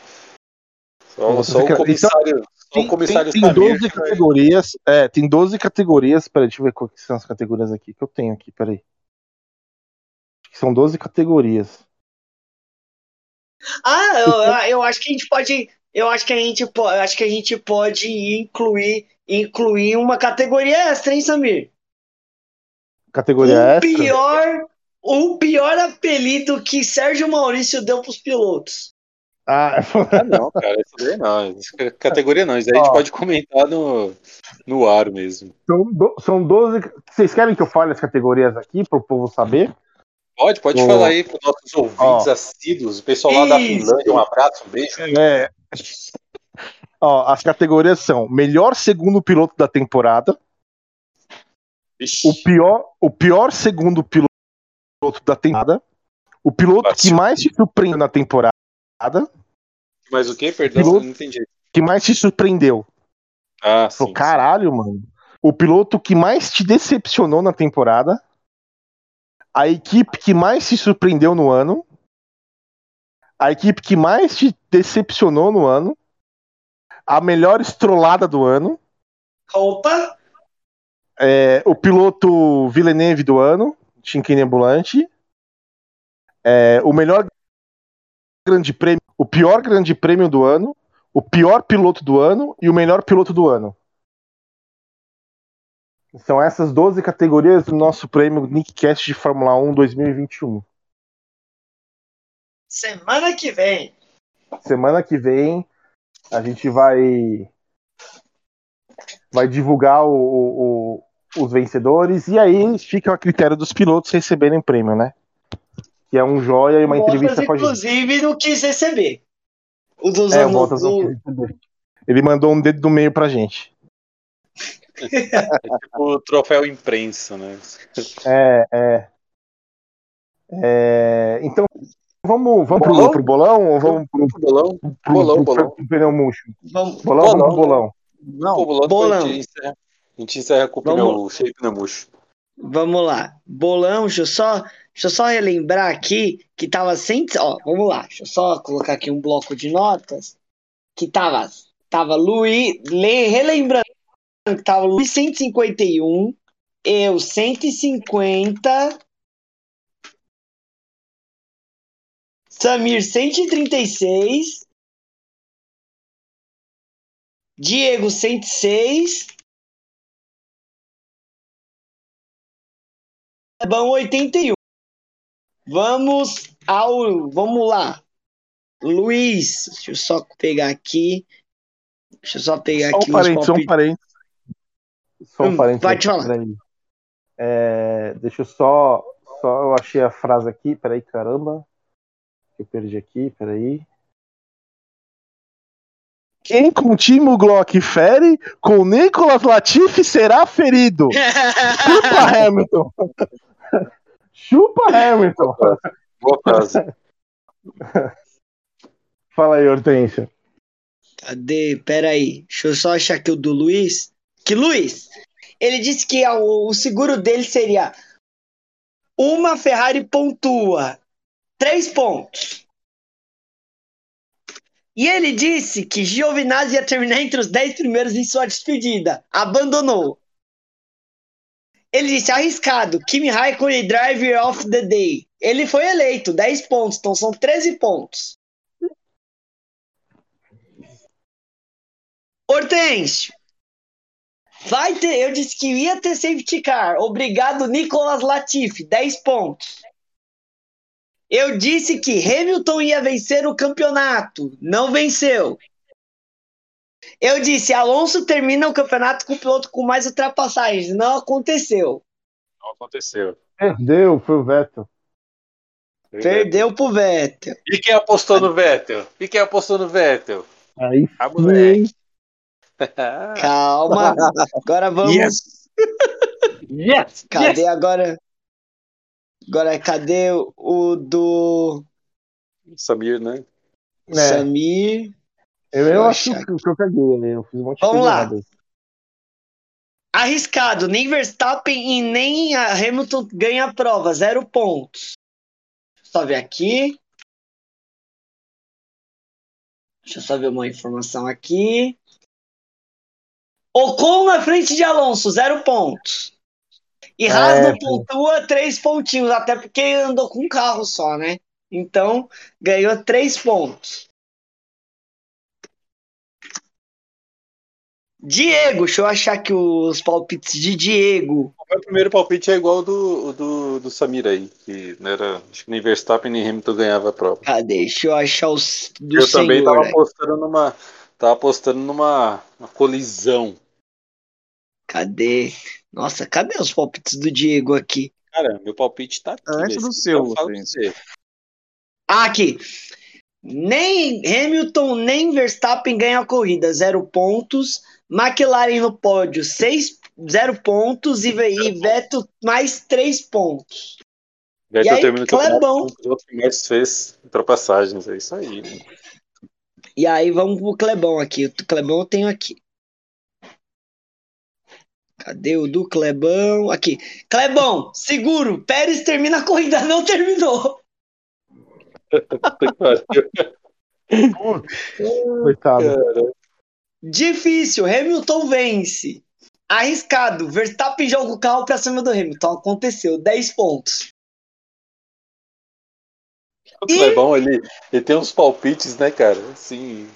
Só, O voto é só o secreto. comissário, só Tem, o comissário tem, tem Samir 12 que vai- categorias. É, tem 12 categorias. Peraí, deixa eu ver quais que são as categorias aqui que eu tenho aqui, peraí. São 12 categorias. Ah, eu, eu acho que a gente pode. Eu acho que a gente pode. Acho que a gente pode incluir, incluir uma categoria extra, hein, Samir? Categoria o extra. pior. O pior apelido que Sérgio Maurício deu pros pilotos. Ah, Ah, não, cara, isso daí não. É categoria não. Isso aí a gente pode comentar no, no ar mesmo. São, do- são 12. Vocês querem que eu fale as categorias aqui para o povo saber? Pode, pode falar aí para os nossos ouvintes Ó. assíduos, o pessoal lá da Isso. Finlândia, um abraço, um beijo. É. Ó, as categorias são melhor segundo piloto da temporada, o pior, o pior segundo piloto da temporada, o piloto que mais te surpreendeu na temporada, Mas o que? Perdão, Piloto- não entendi. que mais te surpreendeu. Ah, sim. Falou, caralho, mano. O piloto que mais te decepcionou na temporada, a equipe que mais te surpreendeu no ano, a equipe que mais te decepcionou no ano, a melhor estrolada do ano, Opa! é, o piloto Villeneuve do ano, Chinquine Ambulante, é, o melhor grande prêmio, o pior grande prêmio do ano, o pior piloto do ano e o melhor piloto do ano. São essas 12 categorias do nosso prêmio Nickcast de Fórmula 1 2021. Semana que vem. Semana que vem a gente vai vai divulgar o, o- os vencedores e aí fica a critério dos pilotos receberem prêmio, né? Que é um joia e uma Bottas, entrevista com a gente. inclusive, não quis receber. O dos É, anos- Bottas não quis receber. Ele mandou um dedo do meio pra gente. Tipo o troféu imprensa, né? É, é. É, então, vamos, vamos Bolão? pro, bolão ou vamos pro, Bolão. pro, Bolão, pro, bolão. pro pneu murcho? Vamos, Bolão, Bolão, vamos pro bolão. Não, bolão, bolão. A gente encerra, a gente encerra com o Vamos. pneu cheio de pneu murcho. vamos lá. Bolão, deixa eu só, deixa eu só relembrar aqui que tava sem. Ó, vamos lá. Deixa eu só colocar aqui um bloco de notas. Que tava, tava Luiz. Le, relembrando que tava Luiz 151, eu 150. Samir 136. Diego 106. Bom 81. Vamos ao. Vamos lá. Luiz, deixa eu só pegar aqui. Deixa eu só pegar Só aqui um os parênteses, só um parênteses. Só um Hum, parênteses. vai te falar. É, deixa eu só, só. Eu achei a frase aqui, peraí, caramba. Eu perdi aqui, peraí. Quem com o Timo Glock fere, com Nicolas Latifi será ferido. Chupa Hamilton. Chupa Hamilton. Boa frase. Fala aí, Hortência. Cadê? Pera aí. Deixa eu só achar aqui o do Luiz. Que Luiz, ele disse que o seguro dele seria uma Ferrari pontua três pontos. E ele disse que Giovinazzi ia terminar entre os dez primeiros em sua despedida. Abandonou. Ele disse arriscado. Kimi Raikkonen Driver of the Day. Ele foi eleito, 10 pontos, então são 13 pontos. Hortêncio. Vai ter, eu disse que ia ter safety car. Obrigado, Nicolas Latifi, 10 pontos. Eu disse que Hamilton ia vencer o campeonato. Não venceu. Eu disse Alonso termina o campeonato com o piloto com mais ultrapassagens. Não aconteceu. Não aconteceu. Perdeu, foi o Vettel. Perdeu pro Vettel. E quem apostou no Vettel? E quem apostou no Vettel? Aí A moleque. Calma. Agora vamos. Yes! yes! Cadê agora? Agora, cadê o do Samir, né? É. Samir? eu, eu acho que, que eu caguei, né? eu fiz um monte de Vamos coisa lá. Arriscado. Nem Verstappen e nem a Hamilton ganha a prova. Zero pontos. Só ver aqui. Deixa eu só ver uma informação aqui. Ocon na frente de Alonso, zero pontos. E Haas É, não pontua três pontinhos, até porque andou com um carro só, né? Então, ganhou três pontos. Diego, deixa eu achar aqui os palpites de Diego. O meu primeiro palpite é igual ao do, do, do Samir aí, que não era, acho que nem Verstappen nem Hamilton ganhava a prova. Cadê? Deixa eu achar os do eu também senhor. tava aí. apostando numa, tava apostando numa uma colisão. Cadê? Nossa, cadê os palpites do Diego aqui? Cara, meu palpite tá aqui. Antes do seu, você. Ah, aqui. Nem Hamilton, nem Verstappen ganham a corrida, zero pontos. McLaren no pódio, seis, zero pontos. E, e Vettel mais três pontos. Vettel E aí, termina Clebão? o mais fez ultrapassagens. É isso aí. né? E aí vamos pro Clebão aqui. O Clebão eu tenho aqui. Cadê o do Clebão? Aqui. Clebão, seguro. Pérez termina a corrida. Não terminou. Coitado. Difícil. Hamilton vence. Arriscado. Verstappen joga o carro pra cima do Hamilton. Aconteceu. 10 pontos. O Clebão, ele, ele tem uns palpites, né, cara? Assim.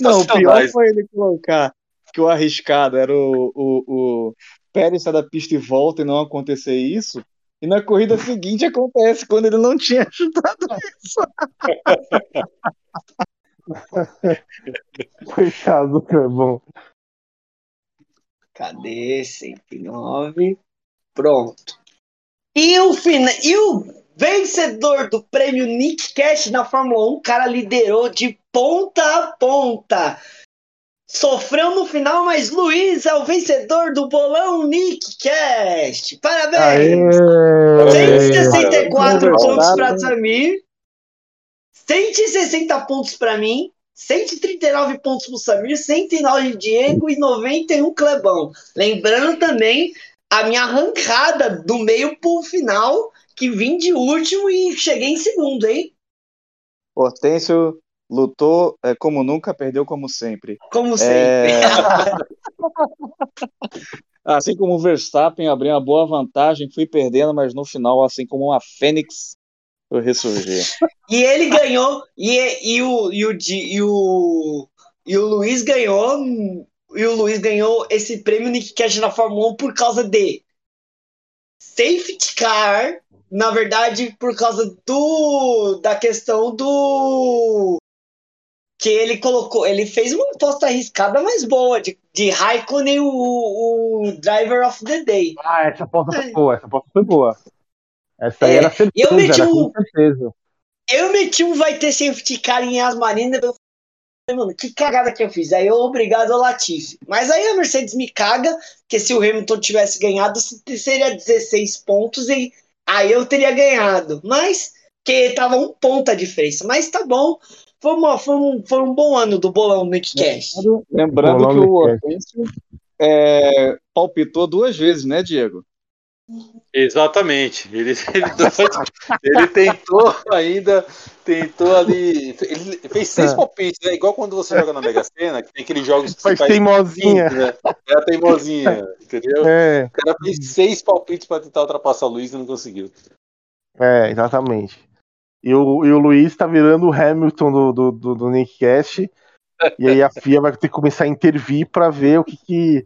Não, o pior foi ele colocar que o arriscado era o, o, o Pérez sair da pista e volta e não acontecer isso. E na corrida seguinte acontece quando ele não tinha chutado isso. Coitado do Carbon. Cadê? 109. Pronto. E o, fina... e o vencedor do prêmio Nick Cash na Fórmula 1, o cara liderou de ponta a ponta. Sofreu no final, mas Luiz é o vencedor do bolão Nick Cast. Parabéns! Aê! 164 Aê! pontos para Samir, 160 pontos para mim, 139 pontos para Samir, 109 Diego e 91 Clebão. Lembrando também a minha arrancada do meio pro final, que vim de último e cheguei em segundo, hein? Hortêncio lutou é, como nunca, perdeu como sempre. Como sempre. É... assim como o Verstappen abriu uma boa vantagem, fui perdendo, mas no final, assim como uma fênix, eu ressurgi. E ele ganhou, e, e, o, e, o, e, o, e o Luiz ganhou, e o Luiz ganhou esse prêmio Nick Cash na Fórmula 1 por causa de safety car, na verdade, por causa do da questão do que ele colocou, ele fez uma aposta arriscada mais boa de, de Raikkonen o, o driver of the day. Ah, essa aposta foi boa, essa aposta foi boa. Essa aí É, era certeza, eu meti um- com certeza. Eu meti um vai ter safety car em Asmarina. Eu falei, mano, que cagada que eu fiz. Aí eu, obrigado ao Latifi. Mas aí a Mercedes me caga, que se o Hamilton tivesse ganhado, seria 16 pontos e aí eu teria ganhado. Mas, que tava um ponto a diferença. Mas tá bom. Foi, uma, foi, um, foi um bom ano do bolão no Nickcast. Lembrando Bolão que o Hortêncio é, palpitou duas vezes, né, Diego? Exatamente. Ele, ele, ele tentou ainda, tentou ali. Ele fez seis É. palpites, né? Igual quando você joga na Mega Sena, que tem aqueles jogos que você Faz faz teimosinha. 15, né? É a teimosinha, entendeu? É, O cara fez seis palpites pra tentar ultrapassar o Luiz e não conseguiu. é, exatamente. E o, e o Luiz tá virando o Hamilton do, do, do, do Nick Cash. E aí a FIA vai ter que começar a intervir pra ver o que, que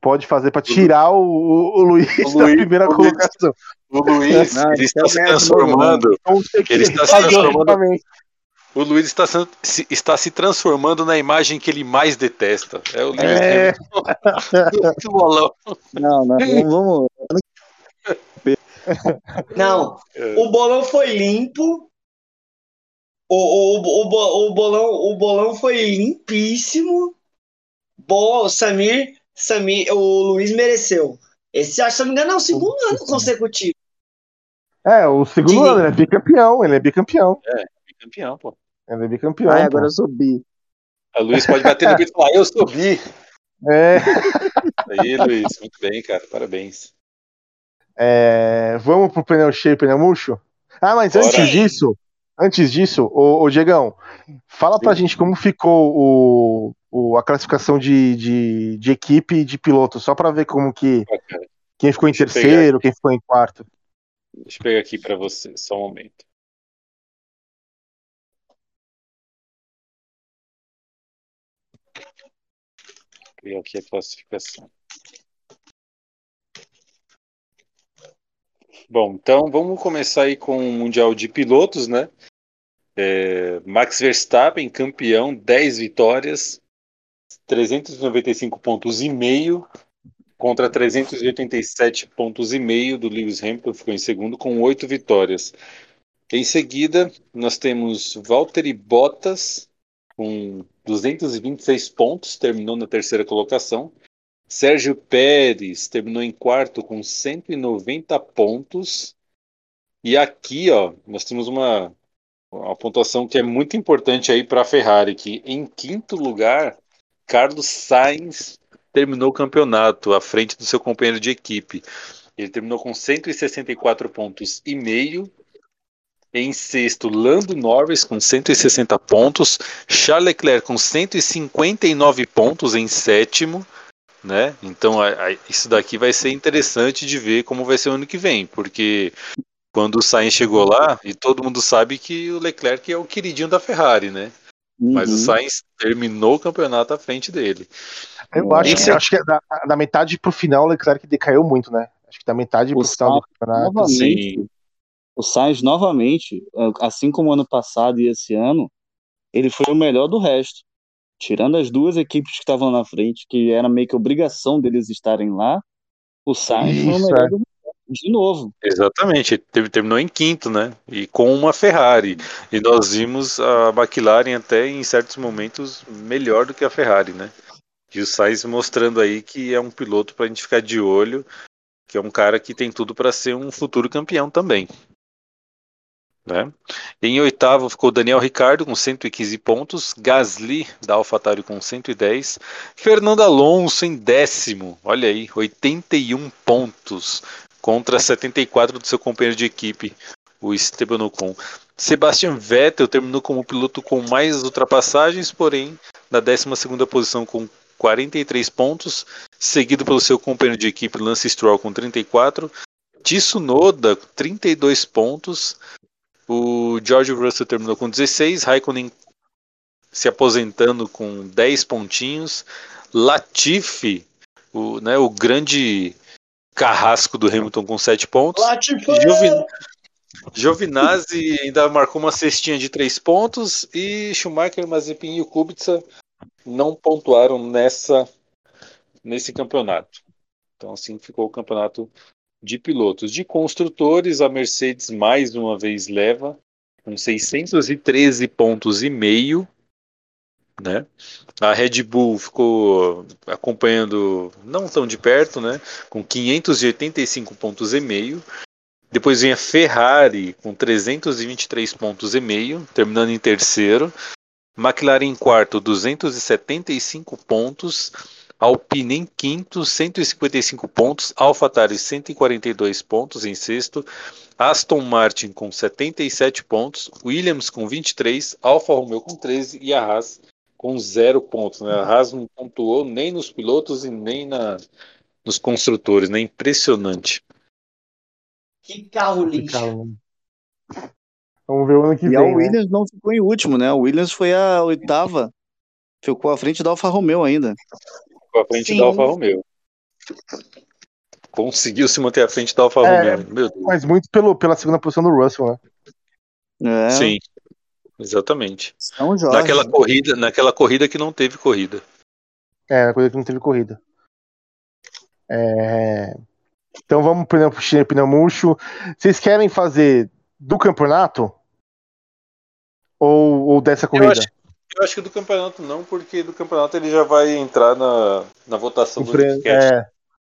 pode fazer pra tirar o, o, o Luiz O da Luiz- primeira o Luiz- colocação. O Luiz, Não, ele está então se novo, transformando. Então, Ele está se transformando-. O Luiz está, se- está se transformando na imagem que ele mais detesta. É o Luiz É. Do bolão. Não, não, vamos, Não, É. o bolão foi limpo. O, o, o, o, bolão, o bolão foi limpíssimo. Bom, o Samir, Samir, o Luiz mereceu. Esse, acho, se não me engano, é o segundo ano consecutivo. É, o segundo ano, ele é bicampeão, ele é bicampeão. Campeão, pô. Ele é bicampeão. Ai, pô. agora eu subi. A Luiz pode bater no peito e falar, eu subi. É, Aí, Luiz, muito bem, cara. Parabéns. é, vamos pro pneu cheio pneu murcho? Ah, mas Bora. antes disso, antes disso, ô, ô Diegão, fala pra gente como ficou o, o- a classificação de, de, de equipe e de piloto, só pra ver como que quem ficou em Deixa terceiro, quem ficou em quarto. Deixa eu pegar aqui pra você, só um momento. Criar aqui a classificação. Bom, então vamos começar aí com o Mundial de Pilotos, né? É, Max Verstappen, campeão, 10 vitórias, 395 pontos e meio contra 387 pontos e meio do Lewis Hamilton, ficou em segundo com oito vitórias. Em seguida, nós temos Valtteri Bottas com 226 pontos, terminou na terceira colocação. Sérgio Pérez terminou em quarto com 190 pontos. E aqui, ó, nós temos uma, uma pontuação que é muito importante aí para a Ferrari, que em quinto lugar, Carlos Sainz terminou o campeonato à frente do seu companheiro de equipe. Ele terminou com 164 pontos e meio. Em sexto, Lando Norris com 160 pontos, Charles Leclerc com 159 pontos em sétimo, né? Então a- a- isso daqui vai ser interessante de ver como vai ser o ano que vem, porque quando o Sainz chegou lá, e todo mundo sabe que o Leclerc é o queridinho da Ferrari, né? Mas o Uhum. Sainz terminou o campeonato à frente dele. Eu acho, que, é- acho que é da, da metade pro final o Leclerc decaiu muito, né? Acho que da metade pro O final do campeonato. novamente, Sim. o Sainz novamente, assim como ano passado e esse ano, ele foi o melhor do resto. Tirando as duas equipes que estavam na frente, que era meio que obrigação deles estarem lá, o Sainz foi o Isso, melhor é. do de novo. Exatamente, ele terminou em quinto, né? E com uma Ferrari. E nós vimos a McLaren até em certos momentos melhor do que a Ferrari, né? E o Sainz mostrando aí que é um piloto para a gente ficar de olho, que é um cara que tem tudo para ser um futuro campeão também. Né? Em oitavo ficou Daniel Ricardo com 115 pontos, Gasly da AlphaTauri com 110, Fernando Alonso em décimo, olha aí, 81 pontos contra 74 do seu companheiro de equipe, o Esteban Ocon. Sebastian Vettel terminou como piloto com mais ultrapassagens, porém na 12ª posição com 43 pontos, seguido pelo seu companheiro de equipe Lance Stroll com 34, Tsunoda 32 pontos, o George Russell terminou com 16, Raikkonen se aposentando com 10 pontinhos, Latifi, o, né, o grande carrasco do Hamilton com 7 pontos! Giovi- Giovinazzi ainda marcou uma cestinha de 3 pontos e Schumacher, Mazepin e o Kubica não pontuaram nessa nesse campeonato. Então assim ficou o campeonato de pilotos. De construtores, a Mercedes mais uma vez leva com 613 pontos e meio, né? A Red Bull ficou acompanhando não tão de perto, né? Com 585 pontos e meio. Depois vem a Ferrari com 323 pontos e meio, terminando em terceiro. McLaren em quarto, 275 pontos. Alpine em quinto, 155 pontos. AlphaTauri 142 pontos em sexto. Aston Martin com 77 pontos. Williams com 23. Alfa Romeo com 13 e a Haas com zero pontos. Né? A Haas não pontuou nem nos pilotos e nem na, nos construtores. Né? Impressionante. Que carro lixo. Vamos ver o ano que E vem. a né? Williams não ficou em último, né? A Williams foi a oitava. Ficou à frente da Alfa Romeo ainda. Ficou à frente Sim. da Alfa Romeo. Conseguiu se manter à frente da Alfa É. Romeo. Meu Deus. Mas muito pelo, pela segunda posição do Russell, né? É, Sim, exatamente. São Jorge. Naquela corrida, naquela corrida que não teve corrida. É, coisa que não teve corrida. É, Então vamos pneu, pro pneu murcho. Vocês querem fazer do campeonato? Ou, ou dessa Eu corrida? acho, eu acho que do campeonato não, porque do campeonato ele já vai entrar na, na votação O do prêmio- é,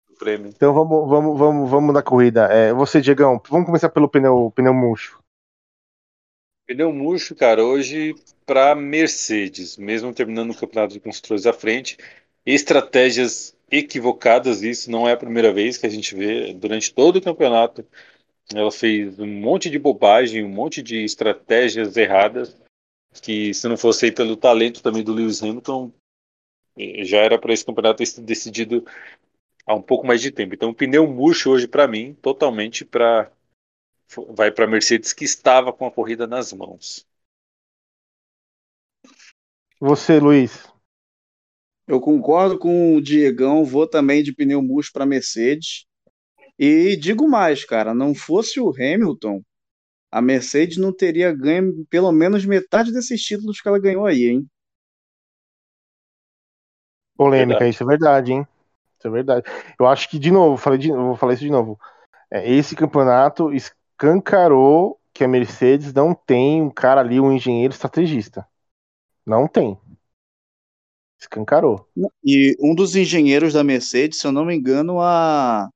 do prêmio. então vamos, vamos, vamos, vamos da corrida. É, você, Diegão, vamos começar pelo pneu, pneu murcho. Pneu murcho, cara, hoje para Mercedes, mesmo terminando o campeonato de construtores à frente, estratégias equivocadas, isso não é a primeira vez que a gente vê durante todo o campeonato. Ela fez um monte de bobagem, um monte de estratégias erradas, que se não fosse aí pelo talento também do Lewis Hamilton, eh, já era para esse campeonato ter sido decidido há um pouco mais de tempo. Então, pneu murcho hoje para mim, totalmente para vai para Mercedes que estava com a corrida nas mãos. Você, Luiz. Eu concordo com o Diegão, vou também de pneu murcho para Mercedes. E digo mais, cara, não fosse o Hamilton, a Mercedes não teria ganho pelo menos metade desses títulos que ela ganhou aí, hein? Polêmica, Verdade. isso é verdade, hein? Isso é verdade. Eu acho que, de novo, falei de, vou falar isso de novo. É, esse campeonato escancarou que a Mercedes não tem um cara ali, um engenheiro estrategista. Não tem. Escancarou. E um dos engenheiros da Mercedes, se eu não me engano, a,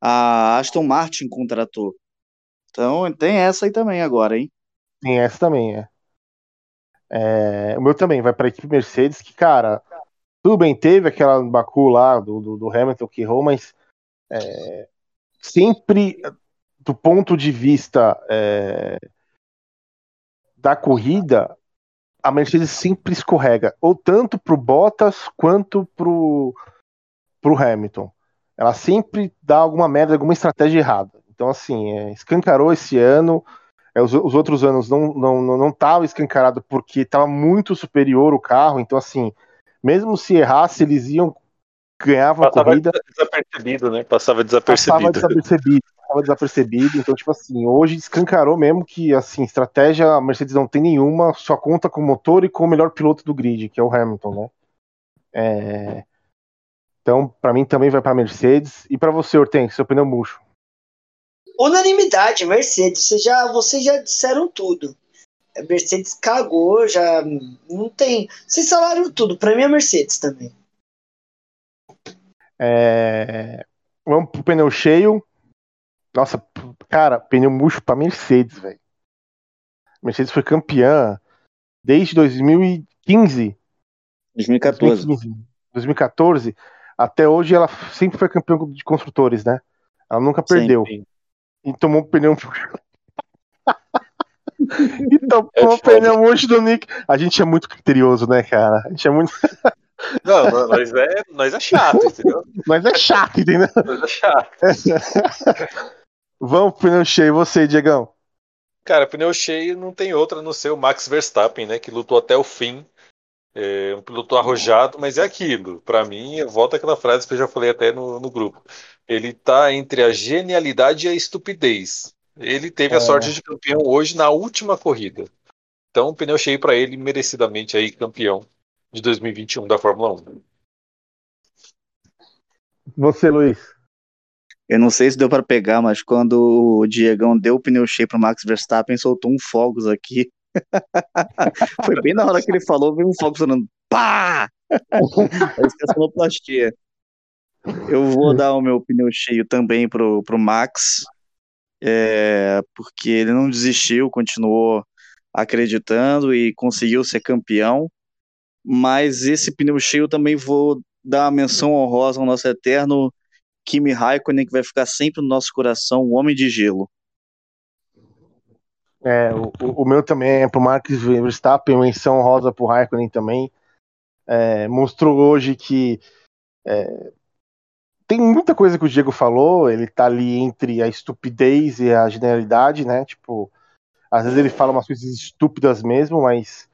a Aston Martin contratou. Então tem essa aí também agora, hein? Tem essa também, é. É, o meu também vai para a equipe Mercedes, que, cara, tudo bem, teve aquela Baku lá do, do, do Hamilton que errou, mas é, sempre do ponto de vista é, da corrida, a Mercedes sempre escorrega, ou tanto pro Bottas quanto pro, pro Hamilton. Ela sempre dá alguma merda, alguma estratégia errada. Então, assim, é, escancarou esse ano. É, os, os, outros anos não não não, não tava escancarado porque estava muito superior o carro, então assim, mesmo se errasse, eles iam ganhavam a corrida. desapercebido, né? Passava desapercebido. Passava desapercebido, passava desapercebido. Então, tipo assim, hoje escancarou mesmo que assim, estratégia a Mercedes não tem nenhuma, só conta com o motor e com o melhor piloto do grid, que é o Hamilton, né? É... Então, para mim também vai para Mercedes. E para você, Hortense, seu pneu murcho? Unanimidade, Mercedes. Você já, vocês já disseram tudo. A Mercedes cagou, já não tem. Vocês falaram tudo. Para mim é Mercedes também. É... Vamos pro pneu cheio. Nossa, cara, pneu murcho para Mercedes, velho. Mercedes foi campeã desde 2015. 2014. 2015, 2014 até hoje ela sempre foi campeã de construtores, né? Ela nunca perdeu. Sim. E tomou um pneu. e tomou é um pneu murcho do Nick. A gente é muito criterioso, né, cara? A gente é muito. Não, nós é, nós é chato, entendeu? Nós é chato, entendeu? Nós é chato. Vamos pro pneu cheio, você, Diegão. Cara, pneu cheio não tem outra a não ser o Max Verstappen, né? Que lutou até o fim é um piloto arrojado, mas é aquilo. Para mim, volta aquela frase que eu já falei até no, no grupo. Ele tá entre a genialidade e a estupidez. Ele teve é. a sorte de campeão hoje na última corrida. Então, pneu cheio para ele, merecidamente aí campeão de 2021 da Fórmula 1. Você, Luiz. Eu não sei se deu para pegar, mas quando o Diegão deu o pneu cheio para Max Verstappen, soltou um fogos aqui Foi bem na hora que ele falou, veio um fogo sonando. Pá! Parece que é sonoplastia. Eu vou dar o meu pneu cheio também pro, pro Max, é, porque ele não desistiu, continuou acreditando e conseguiu ser campeão. Mas esse pneu cheio também vou dar a menção honrosa ao nosso eterno Kimi Raikkonen, que vai ficar sempre no nosso coração, o homem de gelo. É, o, o meu também é pro Max Verstappen, menção rosa pro Raikkonen também. É, mostrou hoje que é, tem muita coisa que o Diego falou, ele tá ali entre a estupidez e a genialidade, né? Tipo, às vezes ele fala umas coisas estúpidas mesmo, mas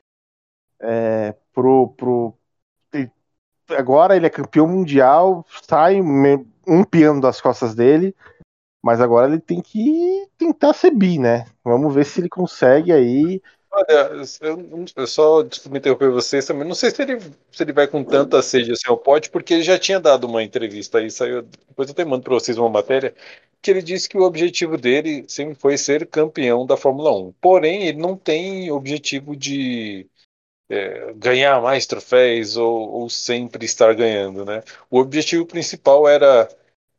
é, pro, pro, agora ele é campeão mundial, sai um piano das costas dele, mas agora ele tem que tentar ser bi, né? Vamos ver se ele consegue aí. Olha, eu, eu só desculpa interromper vocês também. Não sei se ele, se ele vai com tanta sede assim ao pote, porque ele já tinha dado uma entrevista aí, saiu. Depois eu até mando para vocês uma matéria que ele disse que o objetivo dele sempre foi ser campeão da Fórmula 1. Porém, ele não tem objetivo de é, ganhar mais troféus ou, ou sempre estar ganhando, né? O objetivo principal era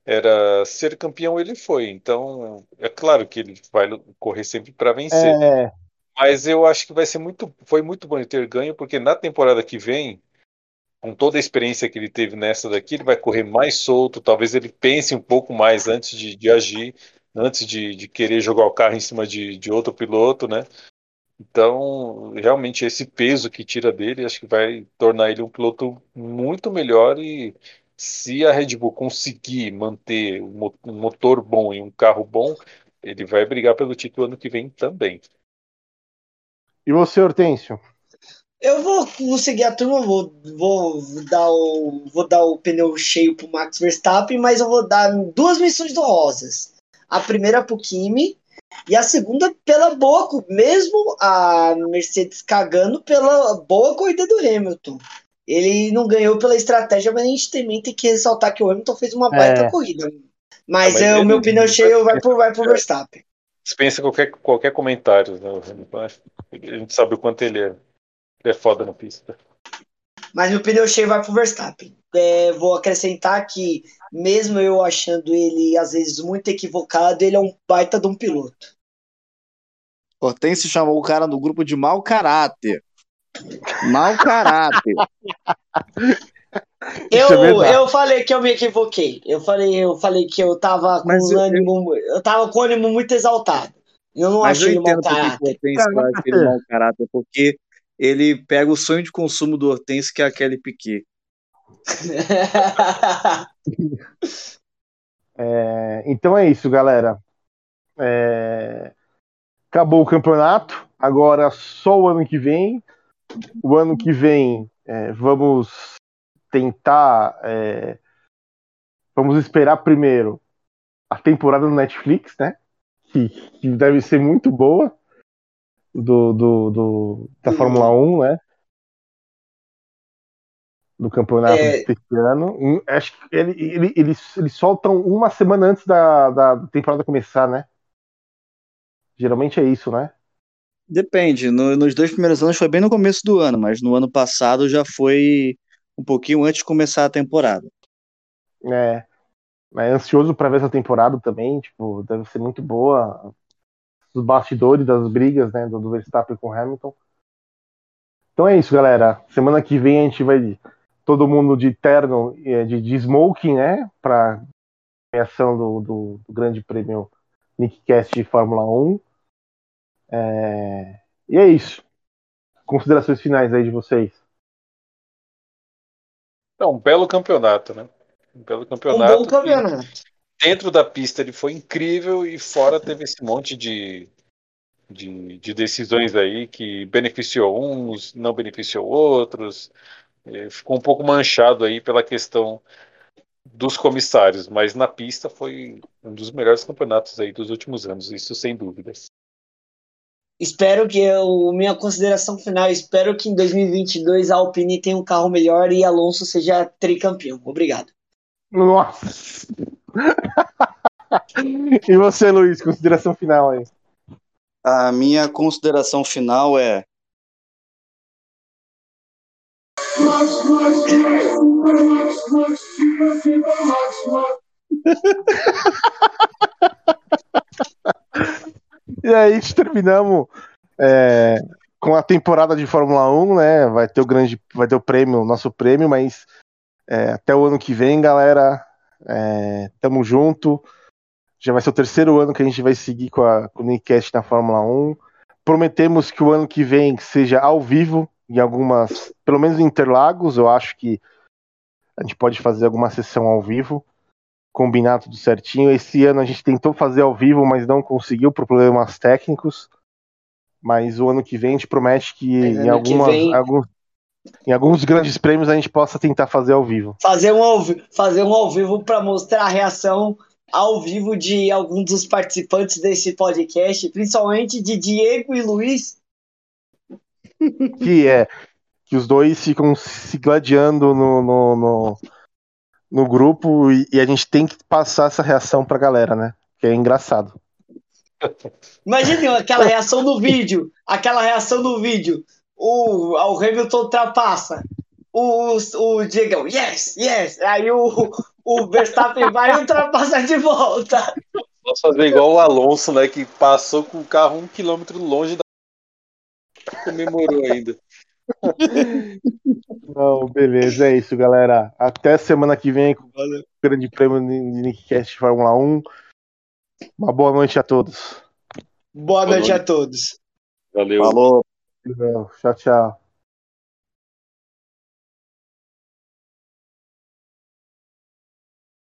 era ser campeão, ele foi. Então, é claro que ele vai correr sempre para vencer. É. Mas eu acho que vai ser muito, foi muito bom ele ter ganho, porque na temporada que vem, com toda a experiência que ele teve nessa daqui, ele vai correr mais solto. Talvez ele pense um pouco mais antes de, de agir, antes de, de, querer jogar o carro em cima de, de outro piloto, né? Então, realmente, esse peso que tira dele, acho que vai tornar ele um piloto muito melhor e se a Red Bull conseguir manter um motor bom e um carro bom, ele vai brigar pelo título ano que vem também. E você, Hortêncio? Eu vou, vou seguir a turma, vou, vou, dar o, vou dar o pneu cheio pro Max Verstappen, mas eu vou dar duas missões honrosas. A primeira pro Kimi e a segunda pela boa, mesmo a Mercedes cagando pela boa corrida do Hamilton. Ele não ganhou pela estratégia, mas a gente também tem que ressaltar que o Hamilton fez uma baita é. corrida. Mas, ah, mas é, o meu pneu cheio vai pro, vai pro Verstappen. Dispensa qualquer, qualquer comentário. Né? A gente sabe o quanto ele é, ele é foda na pista. Mas meu pneu cheio vai pro Verstappen. É, vou acrescentar que, mesmo eu achando ele às vezes muito equivocado, ele é um baita de um piloto. Hortense chamou o cara no grupo de mau caráter. Mau caráter. Eu, é eu falei que eu me equivoquei. Eu falei, eu falei que eu tava com eu, ânimo, eu... eu tava com ânimo muito exaltado. Eu não mas achei eu mau caráter. Hortense ele mau caráter porque ele pega o sonho de consumo do Hortense, que é a Kelly Piquet. É, então é isso, galera. É, acabou o campeonato, agora só o ano que vem. O ano que vem é, vamos tentar. É, vamos esperar primeiro a temporada do Netflix, né? Que, que deve ser muito boa do, do, do da Fórmula 1, né? Do campeonato É. desse ano. Acho que ele, ele, eles, eles soltam uma semana antes da, da temporada começar, né? Geralmente é isso, né? Depende. no- nos dois primeiros anos foi bem no começo do ano, mas no ano passado já foi um pouquinho antes de começar a temporada. É, é ansioso para ver essa temporada também, tipo, deve ser muito boa. Os bastidores das brigas, né, do, do Verstappen com o Hamilton. Então é isso, galera. Semana que vem a gente vai todo mundo de terno, eh, de, de smoking, né, para reação do, do, do Grande Prêmio Nickcast de Fórmula 1. É, e é isso. Considerações finais aí de vocês. É um belo campeonato, né? Um belo Um campeonato. bom que campeonato. Dentro da pista ele foi incrível e fora teve esse monte de, de, de decisões aí que beneficiou uns, não beneficiou outros. Eh, Ficou um pouco manchado aí pela questão dos comissários, mas na pista foi um dos melhores campeonatos aí dos últimos anos, isso sem dúvidas. Espero que eu, minha consideração final, espero que em 2022 a Alpine tenha um carro melhor e Alonso seja tricampeão. Obrigado. Nossa! e você, Luiz, consideração final aí. A minha consideração final é E aí terminamos é, com a temporada de Fórmula 1, né? Vai ter o grande, vai ter o prêmio, o nosso prêmio, mas é, até o ano que vem, galera, é, tamo junto. Já vai ser o terceiro ano que a gente vai seguir com, a, com o Nickcast na Fórmula 1. Prometemos que o ano que vem seja ao vivo, em algumas, pelo menos em Interlagos, eu acho que a gente pode fazer alguma sessão ao vivo combinar tudo certinho. Esse ano a gente tentou fazer ao vivo, mas não conseguiu por problemas técnicos. Mas o ano que vem a gente promete que Mas em, algumas, vem- alguns, em alguns grandes prêmios a gente possa tentar fazer ao vivo. Fazer um ao, fazer um ao vivo para mostrar a reação ao vivo de alguns dos participantes desse podcast, principalmente de Diego e Luiz. Que é que os dois ficam se gladiando no, no, no, no grupo e, e a gente tem que passar essa reação pra galera, né? Que é engraçado. Imagina aquela reação do vídeo, aquela reação do vídeo. O, o Hamilton ultrapassa. O, o Diego, yes, yes. Aí o, o Verstappen vai e ultrapassa de volta. Vamos fazer igual o Alonso, né? Que passou com o carro um quilômetro longe. Comemorou ainda. Não, beleza, é isso, galera. Até semana que vem com o Grande Prêmio de Nickcast Fórmula 1. Uma boa noite a todos. Boa Boa noite a noite. todos. Valeu. falou. Tchau, tchau.